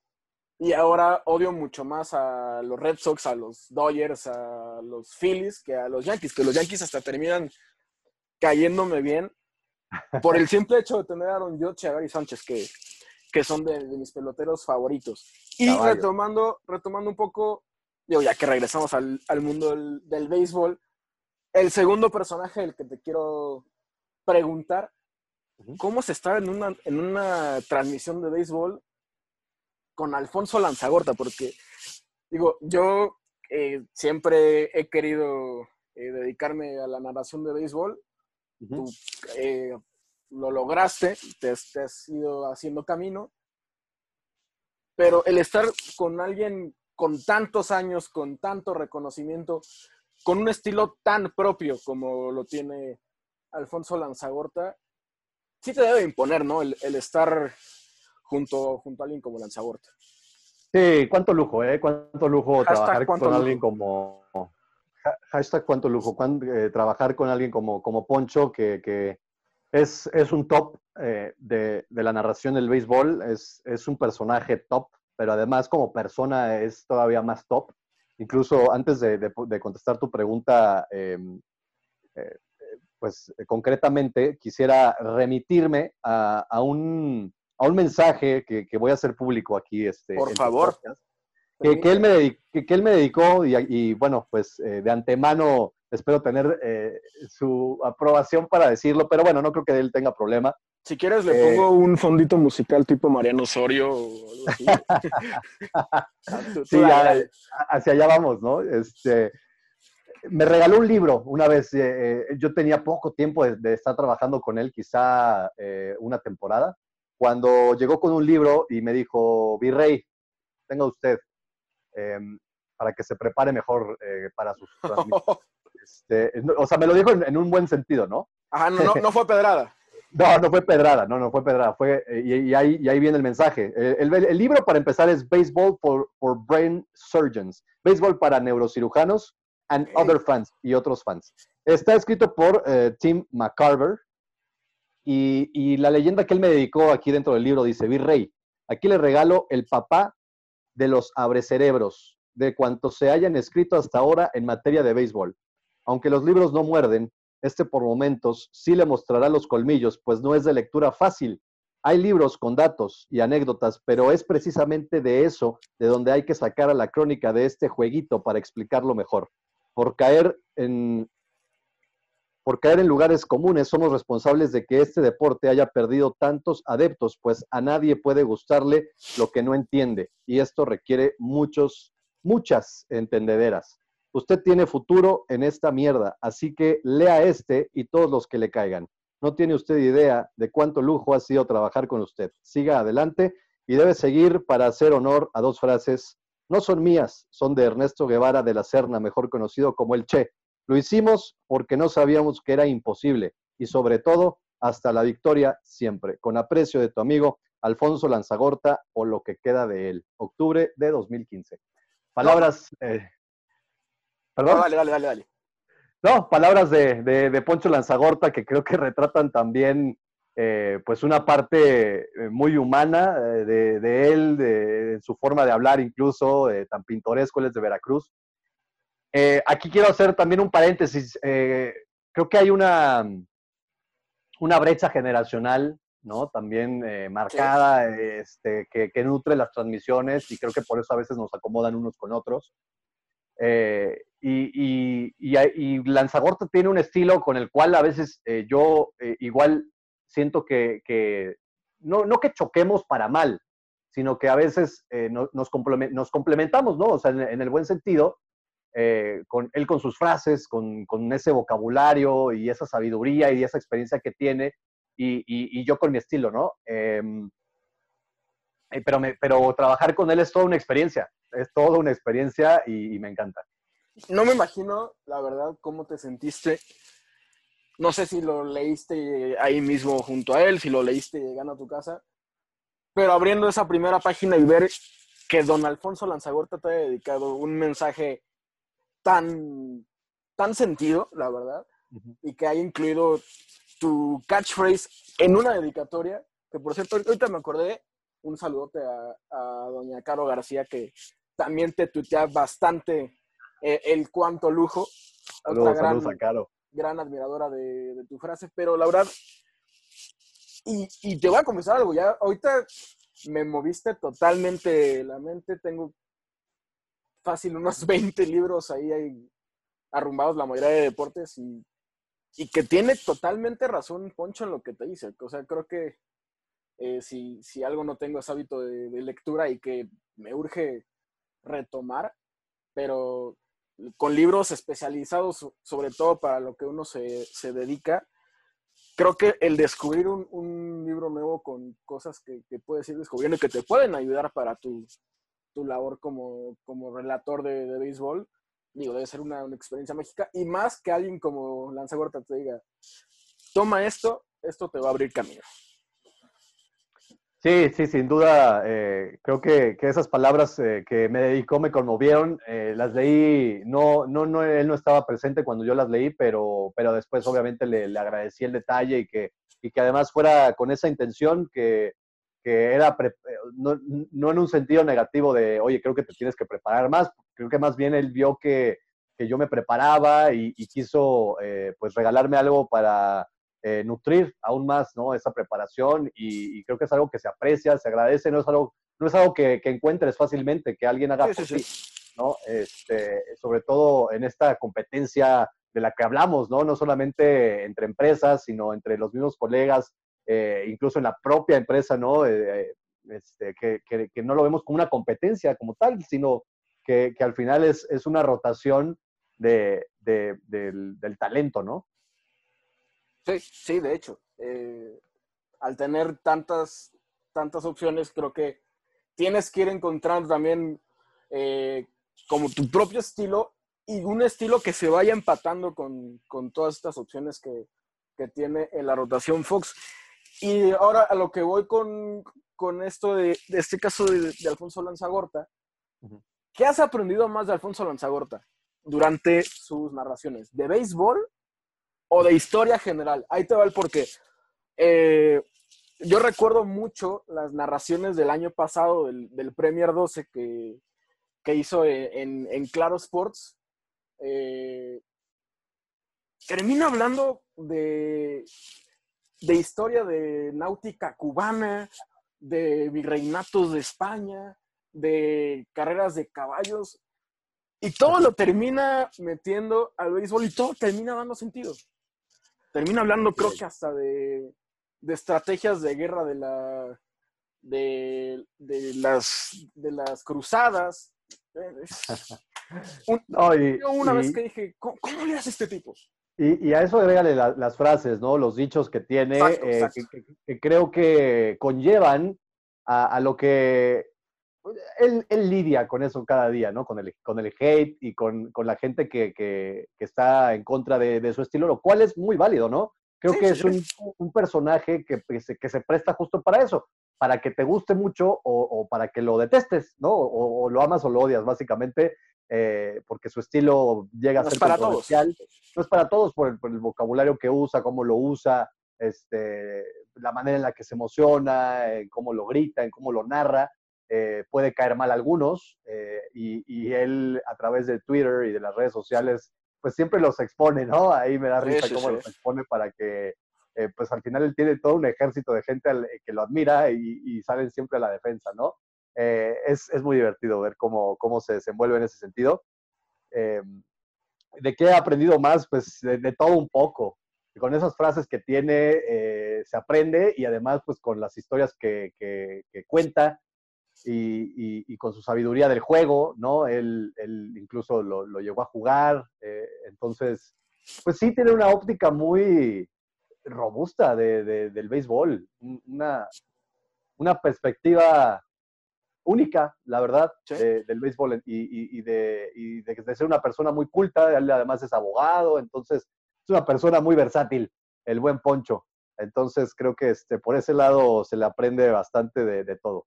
Y ahora odio mucho más a los Red Sox, a los Dodgers, a los Phillies que a los Yankees, que los Yankees hasta terminan cayéndome bien por el simple hecho de tener a Aaron Judge y a Gary Sánchez, que, que son de, mis peloteros favoritos. Y retomando, retomando un poco, digo, ya que regresamos al, mundo del, béisbol, el segundo personaje del que te quiero preguntar, ¿cómo se está en una, en una transmisión de béisbol con Alfonso Lanzagorta, porque digo, yo eh, siempre he querido eh, dedicarme a la narración de béisbol. Tú eh, lo lograste, te, has ido haciendo camino. Pero el estar con alguien con tantos años, con tanto reconocimiento, con un estilo tan propio como lo tiene Alfonso Lanzagorta, sí te debe imponer, ¿no? El, el estar junto, junto a alguien como Lanzaborta. Sí, cuánto lujo, ¿eh? Cuánto lujo trabajar con alguien como... Hashtag cuánto lujo, eh, trabajar con alguien como, como Poncho, que, que es, es, un top eh, de, de, la narración del béisbol, es, es, un personaje top, pero además como persona es todavía más top. Incluso antes de, de, contestar tu pregunta, em, eh, pues concretamente quisiera remitirme a, un, a un, mensaje que, voy a hacer público aquí. Este, Por favor. Que, que, él me dedicó, que, él me dedicó y, bueno, pues de antemano espero tener su aprobación para decirlo, pero bueno, no creo que él tenga problema. Si quieres, le pongo un fondito musical tipo Mariano Osorio o algo así. sí, hacia allá vamos, ¿no? Este, me regaló un libro una vez. Eh, eh, yo tenía poco tiempo de, estar trabajando con él, quizá eh, una temporada, cuando llegó con un libro y me dijo, Virrey, tenga usted, em, para que se prepare mejor para sus este, o sea, me lo dijo en, un buen sentido, ¿no? Ajá, no, no, fue pedrada. No, no fue pedrada, no, no fue pedrada. Fue, y, ahí, y ahí viene el mensaje. El, el, libro, para empezar, es Baseball for, for Brain Surgeons. Béisbol para neurocirujanos and other fans y otros fans. Está escrito por eh, Tim McCarver y, la leyenda que él me dedicó aquí dentro del libro dice, Virrey, aquí le regalo el papá de los abrecerebros, de cuantos se hayan escrito hasta ahora en materia de béisbol. Aunque los libros no muerden, este por momentos sí le mostrará los colmillos, pues no es de lectura fácil. Hay libros con datos y anécdotas, pero es precisamente de eso de donde hay que sacar a la crónica de este jueguito para explicarlo mejor por caer en por caer en lugares comunes, somos responsables de que este deporte haya perdido tantos adeptos, pues a nadie puede gustarle lo que no entiende, y esto requiere muchos, muchas entendederas. Usted tiene futuro en esta mierda, así que lea este y todos los que le caigan. No tiene usted idea de cuánto lujo ha sido trabajar con usted. Siga adelante y debe seguir para hacer honor a dos frases no son mías, son de Ernesto Guevara de la Serna, mejor conocido como el Che. Lo hicimos porque no sabíamos que era imposible y sobre todo hasta la victoria siempre. Con aprecio de tu amigo Alfonso Lanzagorta o lo que queda de él. Octubre de 2015. Palabras... Eh, ¿Perdón? dale, dale, dale, dale. No, palabras de, de, Poncho Lanzagorta que creo que retratan también eh, pues una parte eh, muy humana eh, de, él, de, su forma de hablar incluso, tan pintoresco, él es de Veracruz. aquí quiero hacer también un paréntesis. creo que hay una, una brecha generacional, ¿no? También marcada, este, que, nutre las transmisiones y creo que por eso a veces nos acomodan unos con otros. Y, y, y, Lanzagorta tiene un estilo con el cual a veces yo igual siento que, no, no, que choquemos para mal, sino que a veces eh, nos, complementamos, ¿no? O sea, en, el buen sentido, eh, con él con sus frases, con, ese vocabulario y esa sabiduría y esa experiencia que tiene, y, yo con mi estilo, ¿no? Pero, pero trabajar con él es toda una experiencia, es toda una experiencia y me encanta. No me imagino, la verdad, cómo te sentiste no sé si lo leíste ahí mismo junto a él, si lo leíste llegando a tu casa, pero abriendo esa primera página y ver que don Alfonso Lanzagorta te ha dedicado un mensaje tan, tan sentido, la verdad, y que ha incluido tu catchphrase en una dedicatoria, que por cierto, ahorita me acordé, un saludote a, doña Caro García, que también te tuitea bastante eh, el cuanto lujo. Saludos, saludos a Caro gran admiradora de, tu frase, pero la verdad, y, te voy a confesar algo, ya ahorita me moviste totalmente la mente, tengo fácil unos 20 libros ahí, ahí arrumbados, la mayoría de deportes, y, y, que tiene totalmente razón Poncho en lo que te dice, o sea, creo que eh, si, algo no tengo es hábito de, de lectura y que me urge retomar, pero con libros especializados, sobre todo para lo que uno se, dedica. Creo que el descubrir un, libro nuevo con cosas que, puedes ir descubriendo y que te pueden ayudar para tu, labor como, relator de, béisbol, digo, debe ser una, experiencia mágica. Y más que alguien como Lanza Huerta te diga, toma esto, esto te va a abrir camino. Sí, sí, sin duda. Eh, creo que, esas palabras eh, que me dedicó me conmovieron. Eh, las leí, no, no, no, él no estaba presente cuando yo las leí, pero, pero después obviamente le, agradecí el detalle y que, y que además fuera con esa intención que, que era, no, no, en un sentido negativo de, oye, creo que te tienes que preparar más. Creo que más bien él vio que, que yo me preparaba y, quiso eh, pues regalarme algo para eh, nutrir aún más ¿no? esa preparación y, creo que es algo que se aprecia, se agradece, no es algo, no es algo que, encuentres fácilmente, que alguien haga por ti, ¿no? Este, sobre todo en esta competencia de la que hablamos, ¿no? No solamente entre empresas, sino entre los mismos colegas, eh, incluso en la propia empresa, ¿no? Este, que, que, no lo vemos como una competencia como tal, sino que, que al final es, es, una rotación de, de, del, del, talento, ¿no? Sí, sí, de hecho. Eh, al tener tantas, tantas opciones, creo que tienes que ir encontrando también eh, como tu propio estilo y un estilo que se vaya empatando con, con todas estas opciones que, que, tiene en la rotación Fox. Y ahora a lo que voy con, con esto de, de, este caso de, de Alfonso Lanzagorta, ¿qué has aprendido más de Alfonso Lanzagorta durante sus narraciones? ¿De béisbol o de historia general. Ahí te va el porqué. Eh, yo recuerdo mucho las narraciones del año pasado del, Premier 12 que, hizo en, Claro Sports. Eh, termina hablando de, de historia de náutica cubana, de virreinatos de España, de carreras de caballos, y todo lo termina metiendo al béisbol y todo termina dando sentido. Termina hablando, creo que hasta de, estrategias de guerra de la de, las de las cruzadas. una vez que dije, ¿cómo, le hace este tipo? Y, a eso agrégale las frases, ¿no? Los dichos que tiene, eh, Que, creo que conllevan a, lo que él, lidia con eso cada día, ¿no? Con el, con el hate y con, la gente que, está en contra de, su estilo, lo cual es muy válido, ¿no? Creo que es un, personaje que, que, se, presta justo para eso, para que te guste mucho o, para que lo detestes, ¿no? O, lo amas o lo odias, básicamente, eh, porque su estilo llega a ser para todos. No es para todos por el, vocabulario que usa, cómo lo usa, este, la manera en la que se emociona, en cómo lo grita, en cómo lo narra. Eh, puede caer mal a algunos eh, y, él a través de Twitter y de las redes sociales pues siempre los expone, ¿no? Ahí me da risa cómo los expone para que eh, pues al final él tiene todo un ejército de gente que lo admira y, salen siempre a la defensa, ¿no? Es, es, muy divertido ver cómo, cómo se desenvuelve en ese sentido. ¿De qué he aprendido más? Pues de, todo un poco. Con esas frases que tiene se aprende y además pues con las historias que, que, que cuenta y, con su sabiduría del juego, ¿no? Él, incluso lo, llegó a jugar, eh, entonces, pues sí tiene una óptica muy robusta del béisbol, una, una perspectiva única, la verdad, del béisbol y, de, de, ser una persona muy culta, él además es abogado, entonces es una persona muy versátil, el buen Poncho. Entonces creo que este, por ese lado se le aprende bastante de todo.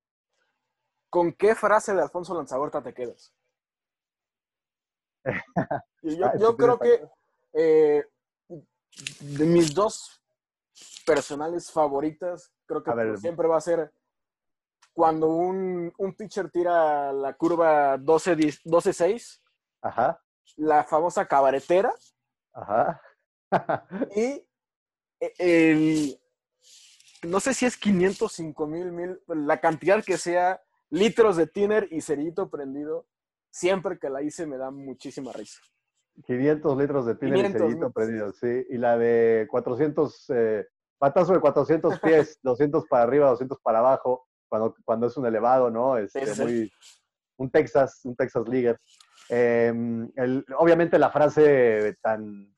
¿Con qué frase de Alfonso Lanzagorta te quedas? yo, ah, creo que eh, de mis dos personales favoritas, creo que siempre va a ser cuando un, pitcher tira la curva 12-6, la famosa cabaretera, y e, el, no sé si es 505 mil, mil, la cantidad que sea litros de tiner y cerillito prendido. Siempre que la hice me da muchísima risa. 500 litros de tiner y cerillito prendido, sí. Y la de 400, eh, patazo de 400 pies, 200 para arriba, 200 para abajo, cuando, cuando es un elevado, ¿no? Es este, muy, un Texas, un Texas League. Em, obviamente la frase tan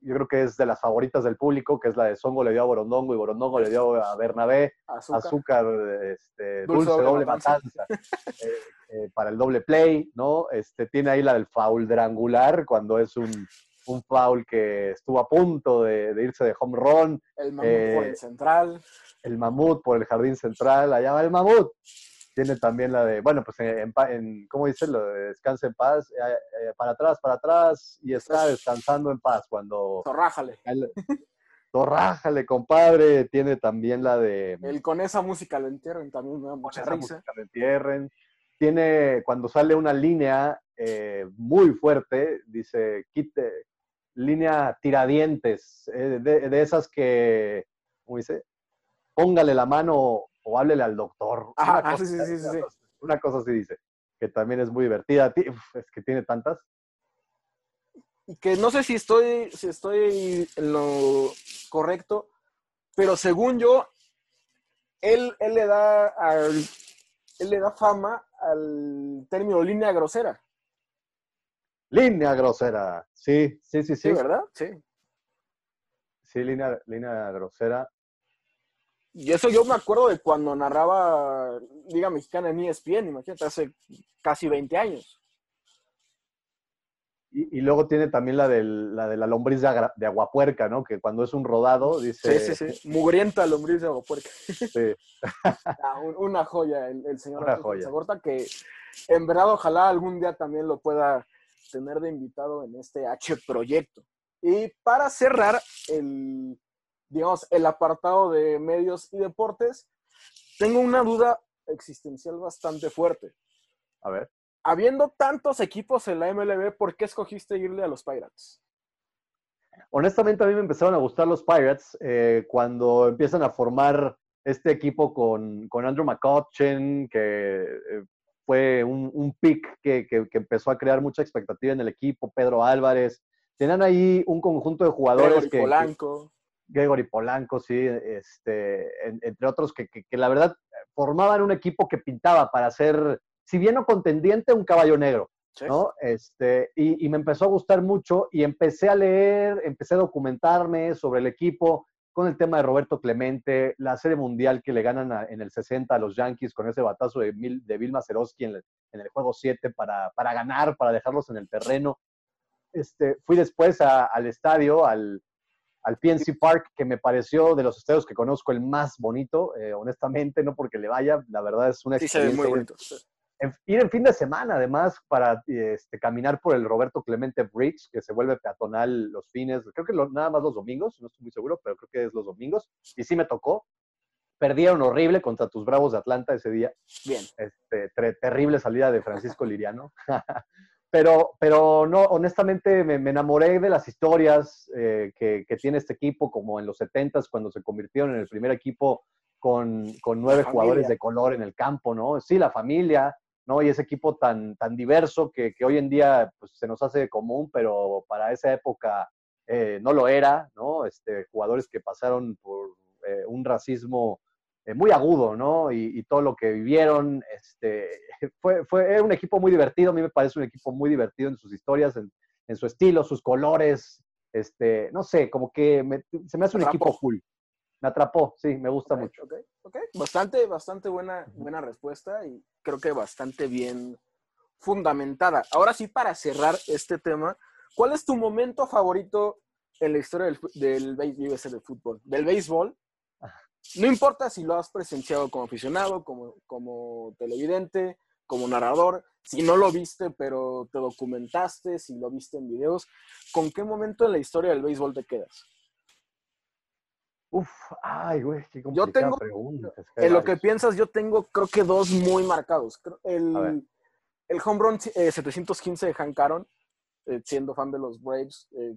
yo creo que es de las favoritas del público, que es la de Songo le dio a Borondongo y Borondongo le dio a Bernabé, azúcar, este, dulce, doble, matanza, eh, eh, para el doble play, ¿no? Este, tiene ahí la del foul drangular, cuando es un, un foul que estuvo a punto de, irse de home run. El mamut por el eh, central. El mamut por el jardín central, allá va el mamut tiene también la de, bueno, pues en, en ¿cómo dice? Lo de descansa en paz, eh, eh, para atrás, para atrás, y está descansando en paz cuando... Torrájale. torrájale, compadre. Tiene también la de... El con esa música lo entierren también me da mucha risa. Música lo entierren. Tiene, cuando sale una línea eh, muy fuerte, dice, quite, línea tiradientes, eh, de, esas que, ¿cómo dice? Póngale la mano o háblele al doctor. Ah, una, cosa, sí, sí, sí, una cosa así dice, que también es muy divertida. Es que tiene tantas. Y que no sé si estoy, si estoy en lo correcto, pero según yo, él, él le da al, él le da fama al término línea grosera. Línea grosera, sí, sí, sí, sí. Sí, ¿verdad? Sí. Sí, línea, línea grosera. Y eso yo me acuerdo de cuando narraba Liga Mexicana en ESPN, imagínate, hace casi 20 años. Y, luego tiene también la, del, la de la lombriz de, de, aguapuerca, ¿no? Que cuando es un rodado dice... Sí, sí, sí. Mugrienta lombriz de aguapuerca. Sí. Ah, una joya el, señor una joya. que en verdad ojalá algún día también lo pueda tener de invitado en este H proyecto. Y para cerrar el, digamos, el apartado de medios y deportes, tengo una duda existencial bastante fuerte. A ver habiendo tantos equipos en la MLB, ¿por qué escogiste irle a los Pirates? Honestamente, a mí me empezaron a gustar los Pirates eh, cuando empiezan a formar este equipo con, Andrew McCutcheon, que eh, fue un, pick que, empezó a crear mucha expectativa en el equipo, Pedro Álvarez. Tenían ahí un conjunto de jugadores que... Polanco. Gregory Polanco, sí, este, entre otros que, que, la verdad formaban un equipo que pintaba para ser si bien no contendiente, un caballo negro. ¿no? Este, y, me empezó a gustar mucho y empecé a leer, empecé a documentarme sobre el equipo con el tema de Roberto Clemente, la serie mundial que le ganan en el 60 a los Yankees con ese batazo de, Mil, de Bill Mazeroski en, el juego 7 para, para, ganar, para dejarlos en el terreno. Este, fui después al estadio, al, al PNC Park, que me pareció de los estadios que conozco el más bonito, eh, honestamente, no porque le vaya, la verdad es una experiencia. Sí, muy bonito ir en fin de semana, además, para este, caminar por el Roberto Clemente Bridge, que se vuelve peatonal los fines, creo que nada más los domingos, no estoy muy seguro, pero creo que es los domingos. Y sí me tocó. Perdieron horrible contra tus Bravos de Atlanta ese día. Bien. Este, terrible salida de Francisco Liriano. pero, pero no, honestamente me, enamoré de las historias eh, que, tiene este equipo, como en los 70s, cuando se convirtieron en el primer equipo con, con nueve jugadores de color en el campo, ¿no? Sí, la familia, ¿no? Y ese equipo tan, tan diverso que, hoy en día pues, se nos hace común, pero para esa época eh, no lo era, ¿no? Este, jugadores que pasaron por eh, un racismo eh, muy agudo, ¿no? Y, todo lo que vivieron, este, fue, fue un equipo muy divertido, a mí me parece un equipo muy divertido en sus historias, en, su estilo, sus colores, este, no sé, como que se me hace un equipo cool me atrapó, sí, me gusta mucho. Ok, ok. Bastante, bastante buena, buena respuesta y creo que bastante bien fundamentada. Ahora sí, para cerrar este tema, ¿cuál es tu momento favorito en la historia del, del, del fútbol? Del béisbol. No importa si lo has presenciado como aficionado, como, como televidente, como narrador, si no lo viste, pero te documentaste, si lo viste en videos, ¿con qué momento en la historia del béisbol te quedas? Uf, ay, güey, qué yo tengo, En lo que piensas, yo tengo creo que dos muy marcados. El, el home run 715 eh, de Hank Aaron, eh, siendo fan de los Braves. Eh,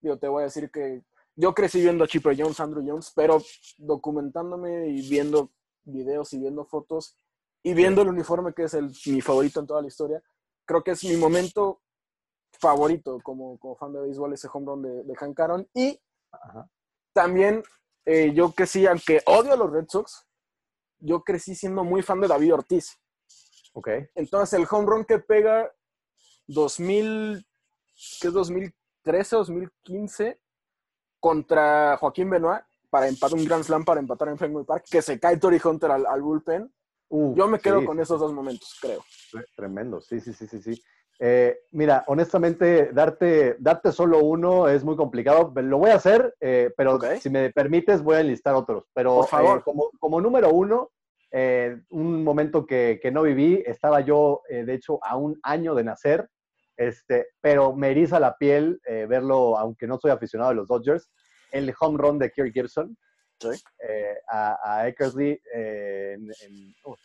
yo te voy a decir que yo crecí viendo a Chipper Jones, Andrew Jones, pero documentándome y viendo videos y viendo fotos y viendo el uniforme que es el, mi favorito en toda la historia, creo que es mi momento favorito como, como fan de béisbol, ese home run de, de Hank Aaron. Y también eh, yo crecí, aunque odio a los Red Sox, yo crecí siendo muy fan de David Ortiz. Ok. Entonces el home run que pega 2000, ¿qué es 2013, 2015 contra Joaquín Benoit para empatar un Grand Slam para empatar en Fenway Park, que se cae Tori Hunter al, bullpen. yo me quedo con esos dos momentos, creo. Tremendo, sí, sí, sí, sí, sí. Eh, mira, honestamente, darte, darte solo uno es muy complicado. Lo voy a hacer, eh, pero si me permites, voy a enlistar otros. Pero Por favor. Eh, como, como, número uno, un momento que, que, no viví, estaba yo, de hecho, a un año de nacer, este, pero me eriza la piel verlo, aunque no soy aficionado a los Dodgers, el home run de Kirk Gibson. ¿Sí? a, a, Eckersley.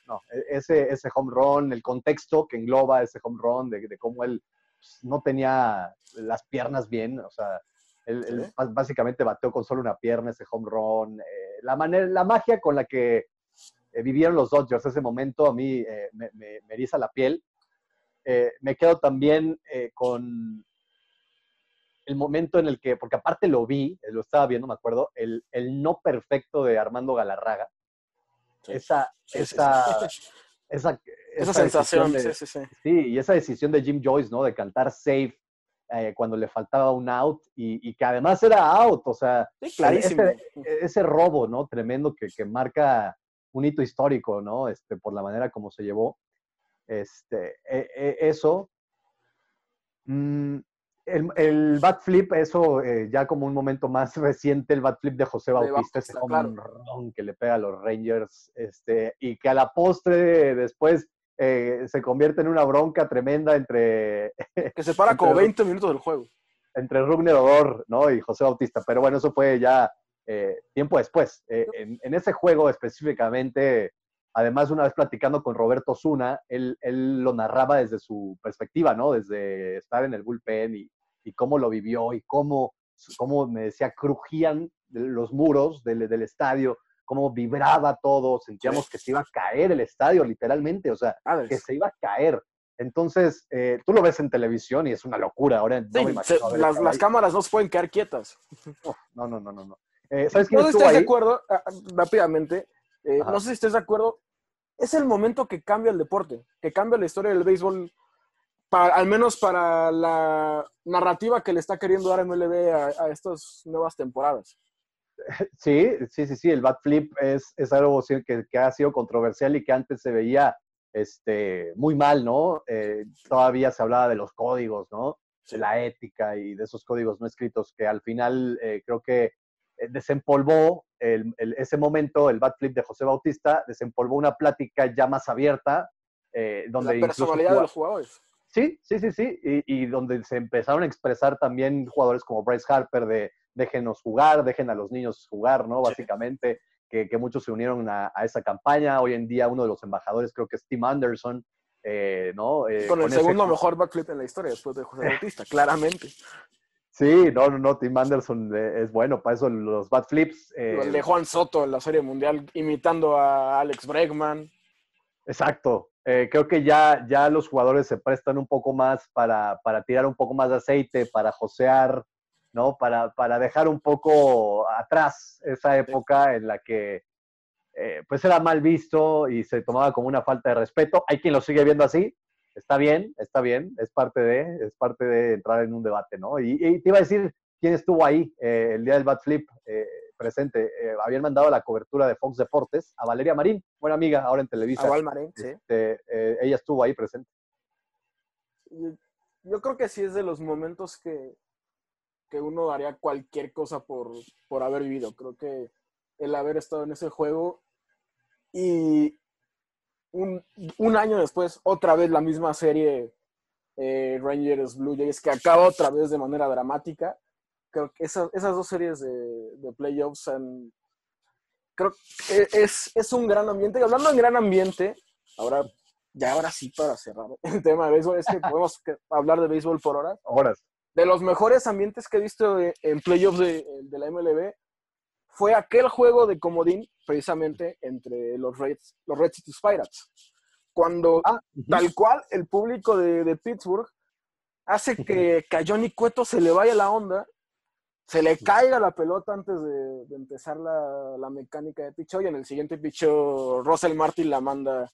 no, ese, ese home run, el contexto que engloba ese home run, de, de cómo él pues, no tenía las piernas bien, o sea, él, él básicamente bateó con solo una pierna ese home run. eh, la, manera, la magia con la que eh, vivieron los Dodgers ese momento a mí eh, me, me, me eriza la piel. Eh, me quedo también eh, con el momento en el que, porque aparte lo vi, lo estaba viendo, me acuerdo, el, el no perfecto de Armando Galarraga. Sí. Esa, Sí, esa, sí. esa, Esa sensación, de- sí, sí, sí. Sí, y esa decisión de Jim Joyce, ¿no? De cantar safe eh, cuando le faltaba un out y, y que además era out, o sea, clarísimo. ese, ese robo, ¿no? Tremendo que, que marca un hito histórico, ¿no? Este, por la manera como se llevó. Este, e- e- eso. Mm, el, el bat flip, eso eh, ya como un momento más reciente, el bat flip de José Bautista, ese run que le pega a los Rangers, este, y que a la postre después eh, se convierte en una bronca tremenda entre, Que se para como Entre- 20 minutos del juego. entre Rugner Odor ¿no? y José Bautista. Pero bueno, eso fue ya eh, tiempo después. En, en ese juego específicamente, además una vez platicando con Roberto Zuna, él, él lo narraba desde su perspectiva, ¿no? Desde estar en el bullpen y, y cómo lo vivió y cómo, cómo me decía, crujían los muros del, del estadio, cómo vibraba todo, sentíamos que se iba a caer el estadio literalmente, o sea, que se iba a caer. Entonces, eh, tú lo ves en televisión y es una locura. Ahora no Sí, me se- imagino haber las, las cámaras no se pueden quedar quietas. No, no, no, no. no. Eh, ¿Sabes quién No estás de acuerdo, ah, ah, rápidamente, eh, no sé si estés de acuerdo, es el momento que cambia el deporte, que cambia la historia del béisbol, para, al menos para la narrativa que le está queriendo dar MLB a, a estas nuevas temporadas. Sí, sí, sí, sí. El bat flip es, es algo que, que ha sido controversial y que antes se veía este, muy mal, ¿no? Eh, todavía se hablaba de los códigos, ¿no? De la ética y de esos códigos no escritos que al final eh, creo que desempolvó el- el- ese momento, el bat flip de José Bautista, desempolvó una plática ya más abierta, eh, donde la personalidad de los jugadores. Sí, sí, sí, sí. Y, y donde se empezaron a expresar también jugadores como Bryce Harper de déjenos jugar, dejen a los niños jugar, ¿no? Sí. Básicamente, que, que muchos se unieron a, a esa campaña. Hoy en día uno de los embajadores creo que es Tim Anderson, eh, ¿no? Eh, con el segundo mejor backflip en la historia después de José Bautista, claramente. Sí, no, no, no, Tim Anderson eh, es bueno, para eso los bat flips. eh, El de Juan Soto en la Serie Mundial imitando a Alex Bregman. Exacto. Eh, creo que ya, ya los jugadores se prestan un poco más para, para tirar un poco más de aceite, para josear, ¿no? Para, para dejar un poco atrás esa época en la que eh, pues era mal visto y se tomaba como una falta de respeto. Hay quien lo sigue viendo así. Está bien, está bien, es parte de, es parte de entrar en un debate, ¿no? Y, y te iba a decir quién estuvo ahí eh, el día del bat flip eh, presente. Eh, habían mandado la cobertura de Fox Deportes a Valeria Marín, buena amiga, ahora en Televisa. A Valmarín, sí. Este, eh, ella estuvo ahí presente. Yo creo que sí es de los momentos que, que uno daría cualquier cosa por, por haber vivido. Creo que el haber estado en ese juego y un, un año después, otra vez la misma serie eh, Rangers Blue Jays, que acaba otra vez de manera dramática. Creo que esas, esas dos series de, de playoffs han- creo que es, es un gran ambiente. Y hablando en gran ambiente, ahora, ya ahora sí para cerrar el tema de béisbol, es que podemos hablar de béisbol por horas Horas. de los mejores ambientes que he visto de- en playoffs de, de la MLB fue aquel juego de comodín, precisamente, entre los Reds, los Reds y tus Pirates. Cuando, Ah, tal cual, el público de, de Pittsburgh hace que, que a Johnny Cueto se le vaya la onda, se le caiga la pelota antes de, de empezar la, la mecánica de picheo y en el siguiente picheo Russell Martin la manda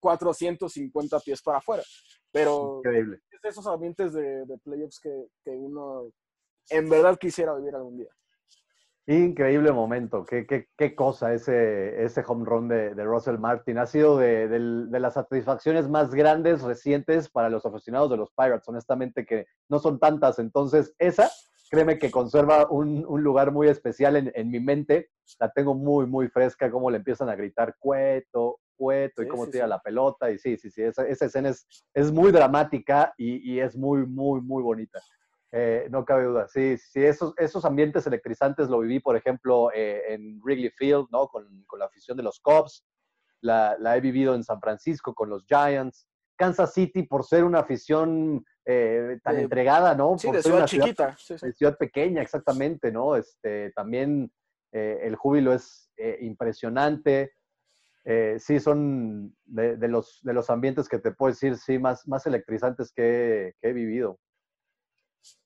450 pies para afuera. Pero increíble. es de esos ambientes de, de playoffs que, que uno en verdad quisiera vivir algún día. Increíble momento. Qué, qué, qué cosa ese, ese home run de, de Russell Martin. Ha sido de, del- de las satisfacciones más grandes recientes para los aficionados de los Pirates. Honestamente que no son tantas. Entonces, esa, créeme que conserva un, un lugar muy especial en, en mi mente. La tengo muy, muy fresca. Cómo le empiezan a gritar cueto, cueto y Sí, cómo sí, tira sí. la pelota. Y sí, sí, sí. Esa, esa escena es, es muy dramática y, y es muy, muy, muy bonita. Eh, no cabe duda. Sí, sí, esos, esos ambientes electrizantes lo viví, por ejemplo, eh, en Wrigley Field, ¿no? Con, con la afición de los Cubs. la, la he vivido en San Francisco con los Giants. Kansas City por ser una afición eh, tan entregada, ¿no? Sí, por de ser ciudad una chiquita. Sí. de ciudad pequeña, exactamente, ¿no? Este, también eh, el júbilo es eh, impresionante. Eh, sí, son de, de los, de los ambientes que te puedo decir, sí, más, más electrizantes que, que he vivido.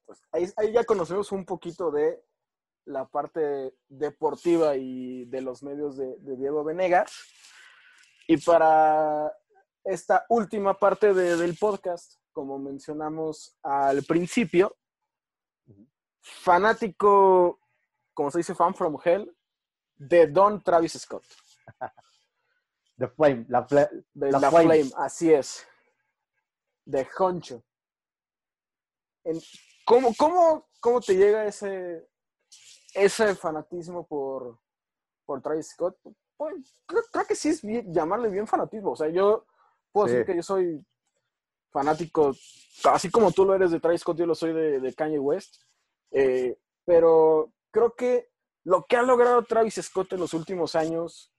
Pues ahí, ahí ya conocemos un poquito de la parte deportiva y de los medios de, de Diego Venegas. Y para esta última parte de- del podcast, como mencionamos al principio, fanático, como se dice, fan from hell, de Don Travis Scott, The Flame, la, fla- de La La, Flame. Flame. así es, de Honcho. ¿Cómo, cómo, ¿Cómo te llega ese, ese fanatismo por, por Travis Scott? Pues, creo, creo que sí es bien- llamarle bien fanatismo. O sea, yo puedo Sí. decir que yo soy fanático, así como tú lo eres de Travis Scott, yo lo soy de, de Kanye West. Eh, pero creo que lo que ha logrado Travis Scott en los últimos años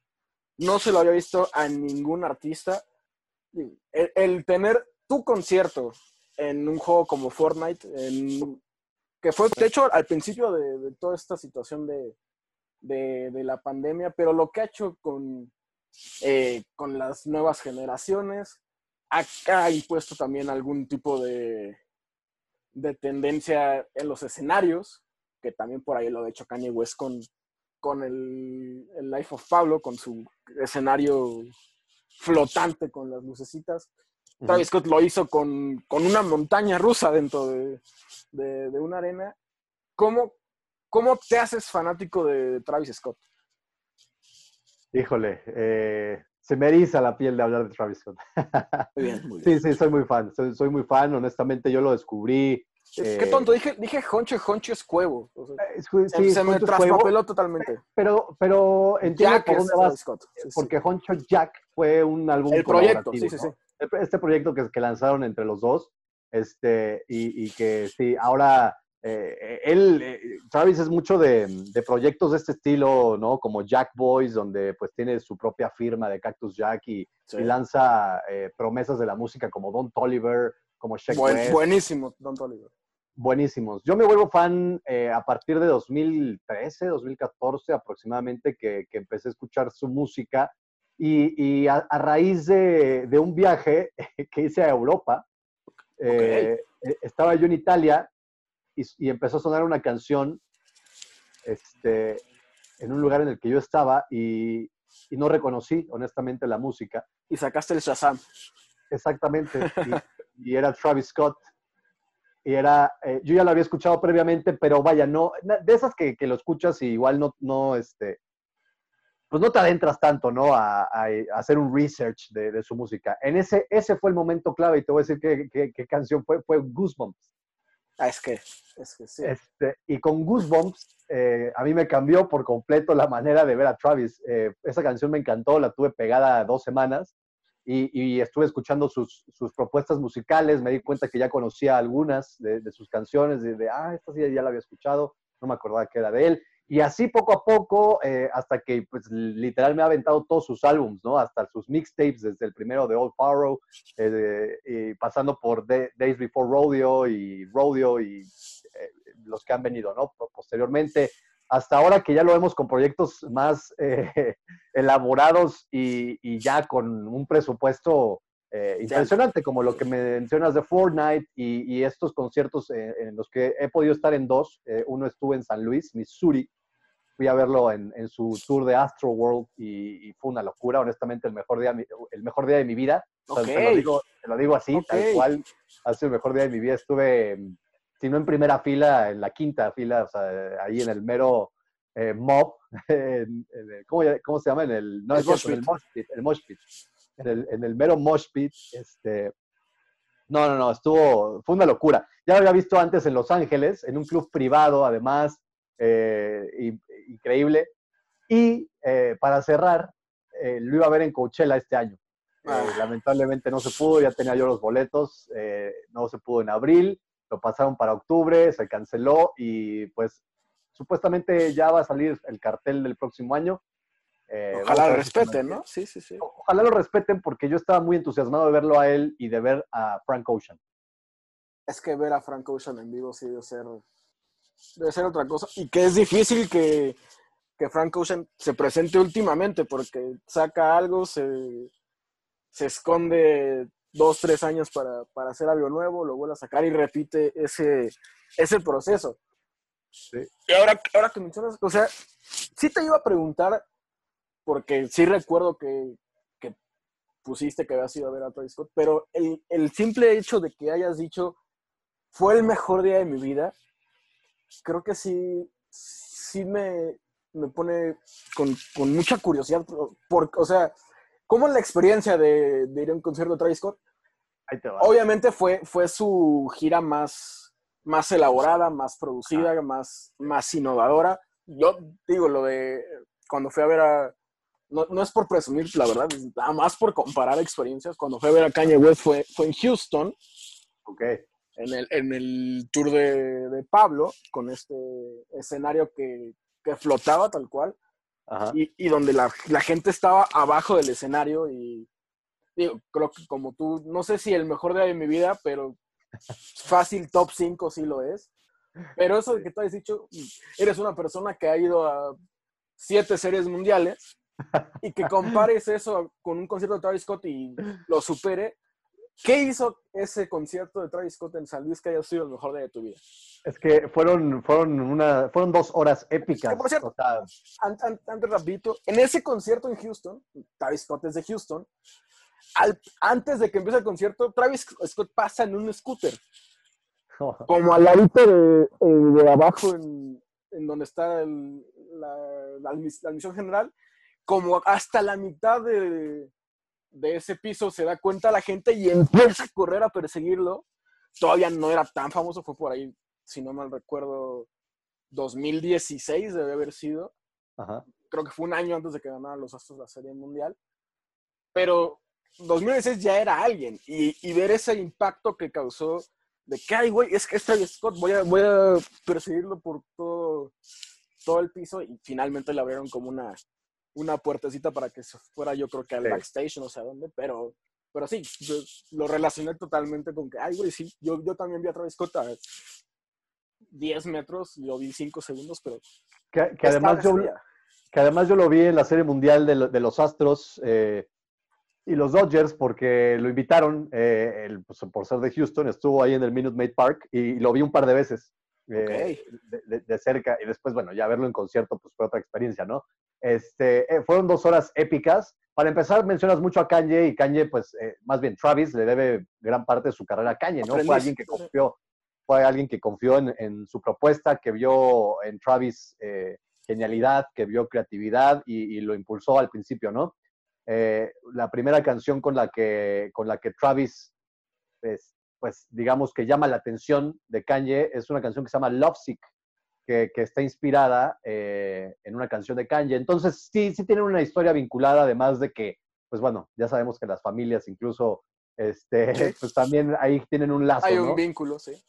no se lo había visto a ningún artista. El, el tener tu concierto en un juego como Fortnite, en- que fue, de hecho, al principio de, toda esta situación de, de- la pandemia, pero lo que ha hecho con, eh, con las nuevas generaciones, ha, ha impuesto también algún tipo de, de tendencia en los escenarios, que también por ahí lo ha hecho Kanye West con, con el Life of Pablo, con su escenario flotante con las lucecitas. Travis Scott lo hizo con, con una montaña rusa dentro de, de- de una arena. ¿Cómo, ¿Cómo te haces fanático de Travis Scott? Híjole, eh, se me eriza la piel de hablar de Travis Scott. Muy bien, muy bien. sí, sí, soy muy fan, soy, soy muy fan, honestamente yo lo descubrí. Es- eh, Qué tonto, dije, dije honcho, honcho es cuevo. O sea, eh, sí, se, se me traspapeló totalmente. pero, pero entiendo Jack por dónde vas, Scott. sí, sí. porque Honcho Jack fue un álbum El proyecto, sí, sí, ¿no? El- Este proyecto que, que lanzaron entre los dos, este, y, y que sí, ahora eh, él, eh, Travis es mucho de, de proyectos de este estilo, ¿no? Como Jack Boys, donde pues tiene su propia firma de Cactus Jack y, Sí. y lanza eh, promesas de la música como Don Toliver, como Sheck Buen- West, buenísimo, Don Toliver. buenísimos. Yo me vuelvo fan eh, a partir de 2013, 2014 aproximadamente, que, que empecé a escuchar su música y, y a, a raíz de, de un viaje que hice a Europa, eh, eh, estaba yo en Italia y, y empezó a sonar una canción este, en un lugar en el que yo estaba y, y no reconocí honestamente la música. Y sacaste el Shazam. Exactamente. Y, era Travis Scott. Y era, eh, yo ya lo había escuchado previamente, pero vaya, no, de esas que, que lo escuchas y igual no, no, este, pues no te adentras tanto, ¿no? A, a- a hacer un research de, de su música. En ese, ese fue el momento clave y te voy a decir qué, canción fue, fue Goosebumps. Ah, es que, es que sí. Este, y con Goosebumps, eh, a mí me cambió por completo la manera de ver a Travis. Eh, esa canción me encantó, la tuve pegada dos semanas y, y estuve escuchando sus, sus propuestas musicales. Me di cuenta que ya conocía algunas de, de sus canciones, de, de, ah, esta sí ya la había escuchado, no me acordaba que era de él. Y así poco a poco, eh, hasta que pues literal me ha aventado todos sus álbums, ¿no? Hasta sus mixtapes, desde el primero de Old Pharaoh, eh, y pasando por Day- Days Before Rodeo y Rodeo y eh, los que han venido, ¿no? Po- Posteriormente, hasta ahora que ya lo vemos con proyectos más eh, elaborados y ya con un presupuesto eh, impresionante, como lo que mencionas de Fortnite y, y estos conciertos eh, en los que he podido estar en dos. Eh, uno estuve en San Luis, Missouri. Fui a verlo en, en su tour de Astro World y, y fue una locura, honestamente, el mejor día, de mi- el mejor día de mi vida. O sea, Ok. te, lo digo, te lo digo así, tal Ok. cual. Ha sido el mejor día de mi vida. Estuve, si no en primera fila, en la quinta fila, o sea, ahí en el mero eh, mob. en- en el- ¿cómo, cómo se llama? En el, no, El el mosh pit. El mosh pit. En, el, en el mero mosh pit. Este, no, no, no, estuvo, fue una locura. Ya lo había visto antes en Los Ángeles, en un club privado, además, eh, y- increíble. Y eh, para cerrar, eh, lo iba a ver en Coachella este año. Ah. lamentablemente no se pudo, ya tenía yo los boletos, no se pudo en abril, lo pasaron para octubre, se canceló y pues supuestamente ya va a salir el cartel del próximo año. Eh, Ojalá lo respeten. ¿no? Sí, sí, sí. Ojalá lo respeten porque yo estaba muy entusiasmado de verlo a él y de ver a Frank Ocean. Es que ver a Frank Ocean en vivo sí debe ser, debe ser otra cosa. Y que es difícil que, que Frank Ocean se presente últimamente porque saca algo, se, se esconde dos, tres años para, para hacer algo nuevo, lo vuelve a sacar y repite ese, ese proceso. Sí. Y ahora, ahora que mencionas, o sea, sí te iba a preguntar, porque sí recuerdo que, que pusiste que habías ido a ver a Travis Scott, pero el, el simple hecho de que hayas dicho fue el mejor día de mi vida, creo que sí, sí me, me pone con, con mucha curiosidad, por, o sea, ¿cómo es la experiencia de, de ir a un concierto de Travis Scott? Ahí te va. Obviamente fue, fue su gira más, más elaborada, más producida, más, más innovadora. Yo digo, lo de cuando fui a ver a... No, no es por presumir, la verdad, es nada más por comparar experiencias. Cuando fui a ver a Kanye West fue, fue en Houston, Ok. en el, en el tour de, de Pablo, con este escenario que, que flotaba tal cual, Ajá. y, y donde la, la gente estaba abajo del escenario y digo, creo que como tú, no sé si el mejor día de mi vida, pero fácil top 5 sí lo es. Pero eso de que tú has dicho, eres una persona que ha ido a siete series mundiales y que compares eso con un concierto de Travis Scott y lo supere. ¿Qué hizo ese concierto de Travis Scott en San Luis que haya sido el mejor día de tu vida? Es que fueron, fueron, una, fueron dos horas épicas. Que, por cierto, O sea, An- an- Antes, rapidito, en ese concierto en Houston, Travis Scott es de Houston, al- antes de que empiece el concierto, Travis Scott pasa en un scooter, como al ladito de, eh, de abajo, en, en donde está el- la, la la admisión general, como hasta la mitad de, de ese piso se da cuenta la gente y empieza a correr a perseguirlo. Todavía no era tan famoso, fue por ahí, si no mal recuerdo, 2016 debe haber sido Ajá. creo que fue un año antes de que ganaran los Astros la Serie Mundial. Pero 2016 ya era alguien. Y, y ver ese impacto que causó de que, ay, güey, es que es Travis Scott, voy a, voy a perseguirlo por todo, todo el piso. Y finalmente le abrieron como una, una puertecita para que se fuera, yo creo que al Sí. backstage, no sé a dónde. Pero, pero sí, yo lo relacioné totalmente con que, ay, güey, sí, yo, yo también vi a Travis Scott a 10 metros, lo vi 5 segundos, pero Que, que además yo, que además yo lo vi en la Serie Mundial de, lo- de los Astros eh, y los Dodgers porque lo invitaron eh, el- pues, por ser de Houston, estuvo ahí en el Minute Maid Park y lo vi un par de veces eh, de, de- de cerca y después, bueno, ya verlo en concierto pues fue otra experiencia, ¿no? Este, eh, fueron dos horas épicas. Para empezar, mencionas mucho a Kanye y Kanye, pues eh, más bien Travis le debe gran parte de su carrera a Kanye, ¿no? Fue alguien que confió, fue alguien que confió en, en su propuesta, que vio en Travis eh, genialidad, que vio creatividad y, y lo impulsó al principio, ¿no? La primera canción con la que, con la que Travis, pues, pues, digamos que llama la atención de Kanye es una canción que se llama Lovesick, que, que está inspirada eh, en una canción de Kanye. Entonces, sí, sí tienen una historia vinculada, además de que, pues bueno, ya sabemos que las familias incluso, este, pues también ahí tienen un lazo, Hay ¿no? un vínculo, sí.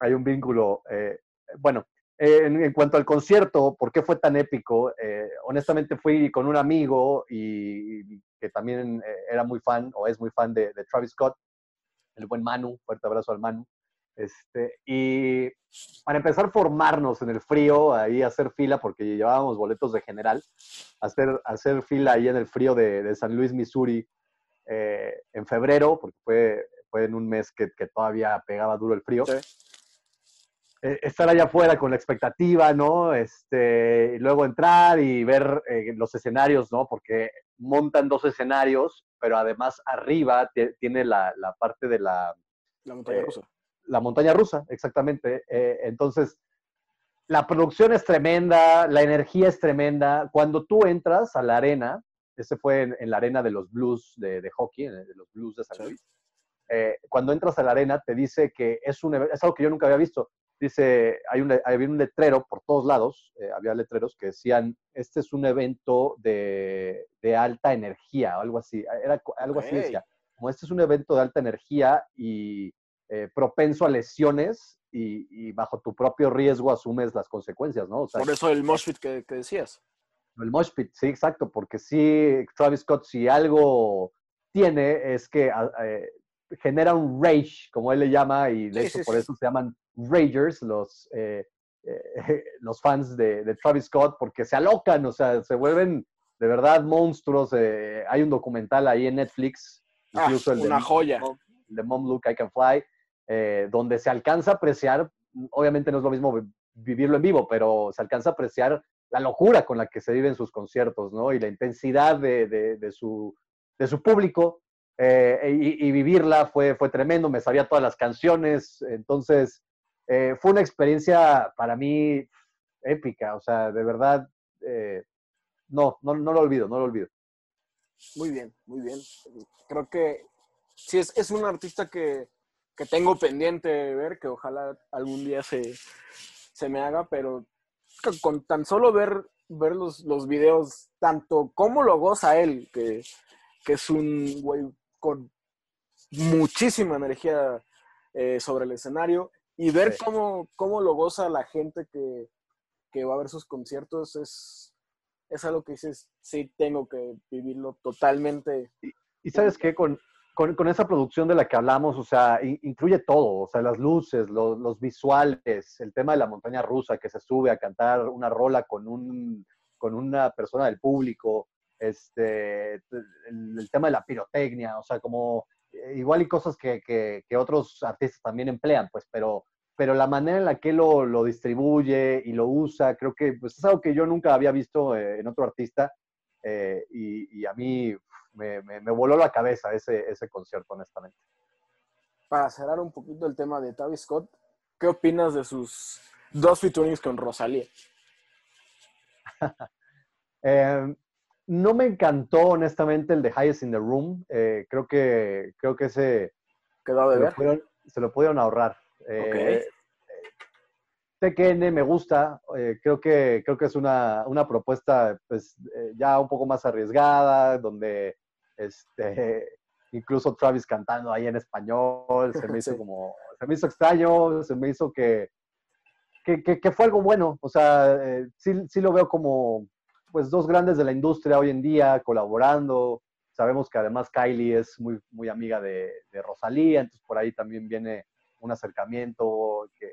hay un vínculo. eh, bueno, eh, en, en cuanto al concierto, ¿por qué fue tan épico? Eh, honestamente fui con un amigo y, y que también eh, era muy fan o es muy fan de, de Travis Scott, el buen Manu, fuerte abrazo al Manu. Este, y para empezar a formarnos en el frío, ahí hacer fila, porque llevábamos boletos de general, hacer, hacer fila ahí en el frío de, de San Luis, Missouri, eh, en febrero, porque fue, fue en un mes que, que todavía pegaba duro el frío Sí. Eh, estar allá afuera con la expectativa, ¿no? Este, y luego entrar y ver eh, los escenarios, ¿no? Porque montan dos escenarios, pero además arriba tie- tiene la, la parte de la, La montaña Eh, rusa. la montaña rusa, exactamente. Entonces, la producción es tremenda, la energía es tremenda. Cuando tú entras a la arena, ese fue en, en la arena de los Blues de, de hockey, de los Blues de San Sí. Luis. Eh, cuando entras a la arena, te dice que es, un, es algo que yo nunca había visto. Dice, hay un, había un letrero por todos lados, eh, había letreros que decían, este es un evento de, de alta energía, o algo así. Era algo así decía. Como este es un evento de alta energía y eh, propenso a lesiones y, y bajo tu propio riesgo asumes las consecuencias, ¿no? O sea, Por eso el mosh pit que, que decías. El mosh pit, sí, exacto, porque sí, Travis Scott, si algo tiene, es que ah, eh, genera un rage, como él le llama, y de hecho por eso se llaman Ragers, los, eh, eh, los fans de, Travis Scott, porque se alocan, o sea, se vuelven de verdad monstruos. hay un documental ahí en Netflix, ah, incluso el una de, joya. de Mom Look I Can Fly, donde se alcanza a apreciar, obviamente no es lo mismo vivirlo en vivo, pero se alcanza a apreciar la locura con la que se viven sus conciertos, ¿no? Y la intensidad de, su, de su, público. Eh, y, vivirla fue, fue tremendo, me sabía todas las canciones, entonces eh, fue una experiencia para mí épica, o sea, de verdad, eh, no, no, no lo olvido, no lo olvido. Muy bien, muy bien. Creo que sí, es, es un artista que, que tengo pendiente de ver, que ojalá algún día se, se me haga, pero con tan solo ver, ver los, los videos, tanto cómo lo goza él, que, es un güey con muchísima energía eh, sobre el escenario, y ver cómo, cómo lo goza la gente que, va a ver sus conciertos, es, es algo que dices, sí, tengo que vivirlo totalmente. Y, y sabes qué, con, con, esa producción de la que hablamos, o sea, incluye todo, o sea, las luces, los visuales, el tema de la montaña rusa que se sube a cantar una rola con, un, con una persona del público, este, el, tema de la pirotecnia, o sea, como igual y cosas que, que, otros artistas también emplean, pues, pero, pero la manera en la que lo, lo distribuye y lo usa, creo que pues, es algo que yo nunca había visto eh, en otro artista eh, y, y, a mí me, me, voló la cabeza ese, ese concierto, honestamente. Para cerrar un poquito el tema de Travis Scott, ¿qué opinas de sus dos featurings con Rosalía? Em, no me encantó, honestamente, el de Highest in the Room. Eh, creo, que, creo que ese... ¿Quedó de ver? se lo pudieron ahorrar. Eh, TKN me gusta, eh, creo, que, creo que es una, una propuesta pues, ya un poco más arriesgada, donde este, incluso Travis cantando ahí en español, se me hizo como, se me hizo extraño, se me hizo que, que, fue algo bueno, o sea, eh, sí, sí, lo veo como, pues, dos grandes de la industria hoy en día colaborando, sabemos que además Kylie es muy, muy amiga de, Rosalía, entonces por ahí también viene un acercamiento que,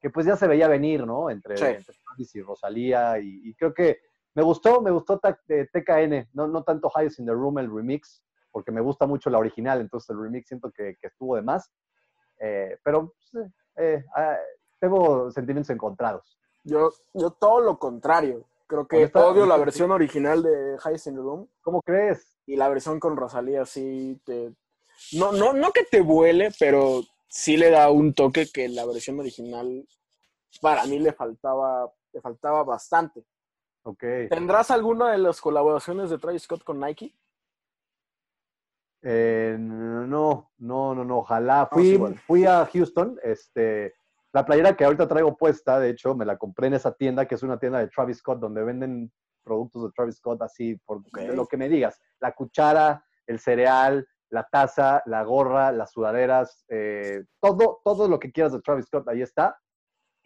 que, pues ya se veía venir, ¿no? Entre, Travis y Rosalía, y creo que me gustó, me gustó TKN, no, no tanto Highest in the Room, el remix, porque me gusta mucho la original, entonces el remix siento que, estuvo de más. Eh, pero pues, eh, ah, tengo sentimientos encontrados. Yo, yo todo lo contrario. Creo que odio la versión original de Highest in the Room. ¿Cómo crees? Y la versión con Rosalía sí te... No, no, no que te vuele, pero sí le da un toque que la versión original para mí le faltaba, le faltaba bastante. ¿Tendrás alguna de las colaboraciones de Travis Scott con Nike? Eh, no, no, no, no, ojalá. Fui, fui a Houston, este, la playera que ahorita traigo puesta, de hecho, me la compré en esa tienda, que es una tienda de Travis Scott, donde venden productos de Travis Scott así, por lo que me digas. La cuchara, el cereal, la taza, la gorra, las sudaderas, eh, todo, todo lo que quieras de Travis Scott, ahí está.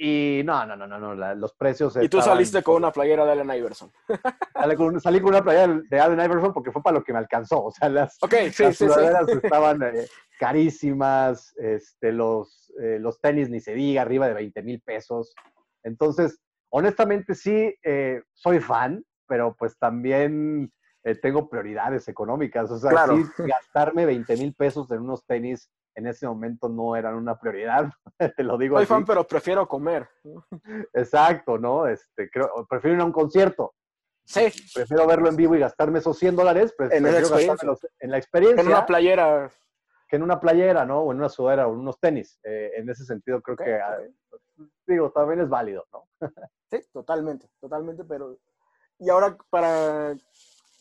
Y no, no, no, no, no los precios. Y tú saliste con una playera de Allen Iverson. Salí con una playera de Allen Iverson porque fue para lo que me alcanzó. O sea, las, okay, sí, estaban eh, carísimas, este, los, eh, los tenis ni se diga, arriba de 20 mil pesos. Entonces, honestamente sí, eh, soy fan, pero pues también tengo prioridades económicas. O sea, sí, gastarme 20 mil pesos en unos tenis en ese momento no eran una prioridad, te lo digo Soy fan, pero prefiero comer. Exacto, ¿no? Este, creo, prefiero ir a un concierto. Sí. Prefiero verlo en vivo y gastarme esos 100 dólares, pues en, la experiencia. en la experiencia. En una playera. Que en una playera, ¿no? O en una sudadera o en unos tenis. Eh, en ese sentido creo que, ah, digo, también es válido, ¿no? sí, totalmente, totalmente, pero... Y ahora para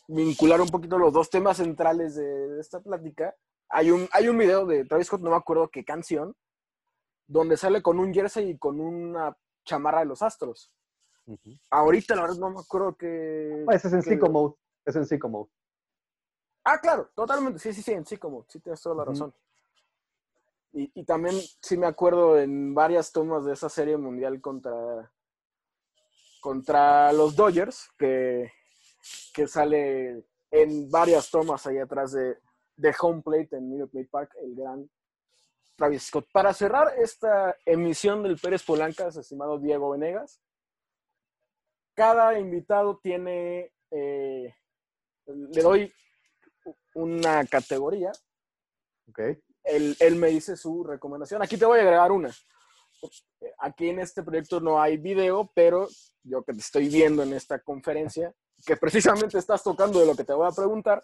vincular un poquito los dos temas centrales de esta plática, hay un, hay un video de Travis Scott, no me acuerdo qué canción, donde sale con un jersey y con una chamarra de los Astros. Ahorita, la verdad, no me acuerdo que... Ah, ese es en Psycho Mode. Es en Psycho Mode. Ah, claro, totalmente. Sí, sí, sí, en Psycho Mode. Sí, tienes toda la razón. Y, y, también sí me acuerdo en varias tomas de esa serie mundial contra, contra los Dodgers, que que sale en varias tomas ahí atrás de, de Home Plate en Minute Maid Park, el gran Travis Scott. Para cerrar esta emisión del Pérez Polancas, estimado Diego Venegas, cada invitado tiene, eh, le doy una categoría. Ok. Él, él me dice su recomendación. Aquí te voy a agregar una. Aquí en este proyecto no hay video, pero yo que te estoy viendo en esta conferencia, que precisamente estás tocando de lo que te voy a preguntar,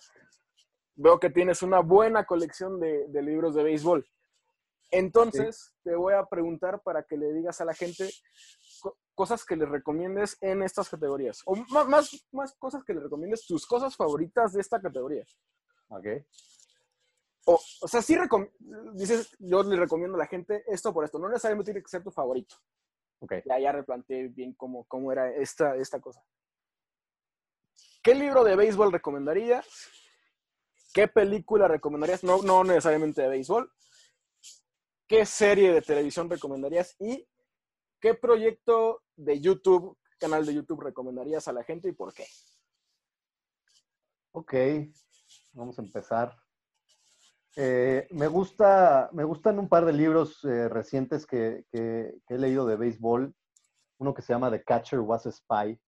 veo que tienes una buena colección de, de libros de béisbol. Entonces, te voy a preguntar para que le digas a la gente co- cosas que le recomiendes en estas categorías. O ma- más, más cosas que le recomiendes, tus cosas favoritas de esta categoría. Ok. O, o sea, sí dices, yo le recomiendo a la gente esto por esto. No necesariamente tiene que ser tu favorito. Ok. Ya, ya replanteé bien cómo, cómo era esta, esta cosa. ¿Qué libro de béisbol recomendarías? ¿Qué película recomendarías? No, no necesariamente de béisbol. ¿Qué serie de televisión recomendarías? ¿Y qué proyecto de YouTube, canal de YouTube recomendarías a la gente y por qué? Ok, vamos a empezar. Eh, me, gusta, me gustan un par de libros eh, recientes que, he leído de béisbol. Uno que se llama The Catcher Was a Spy,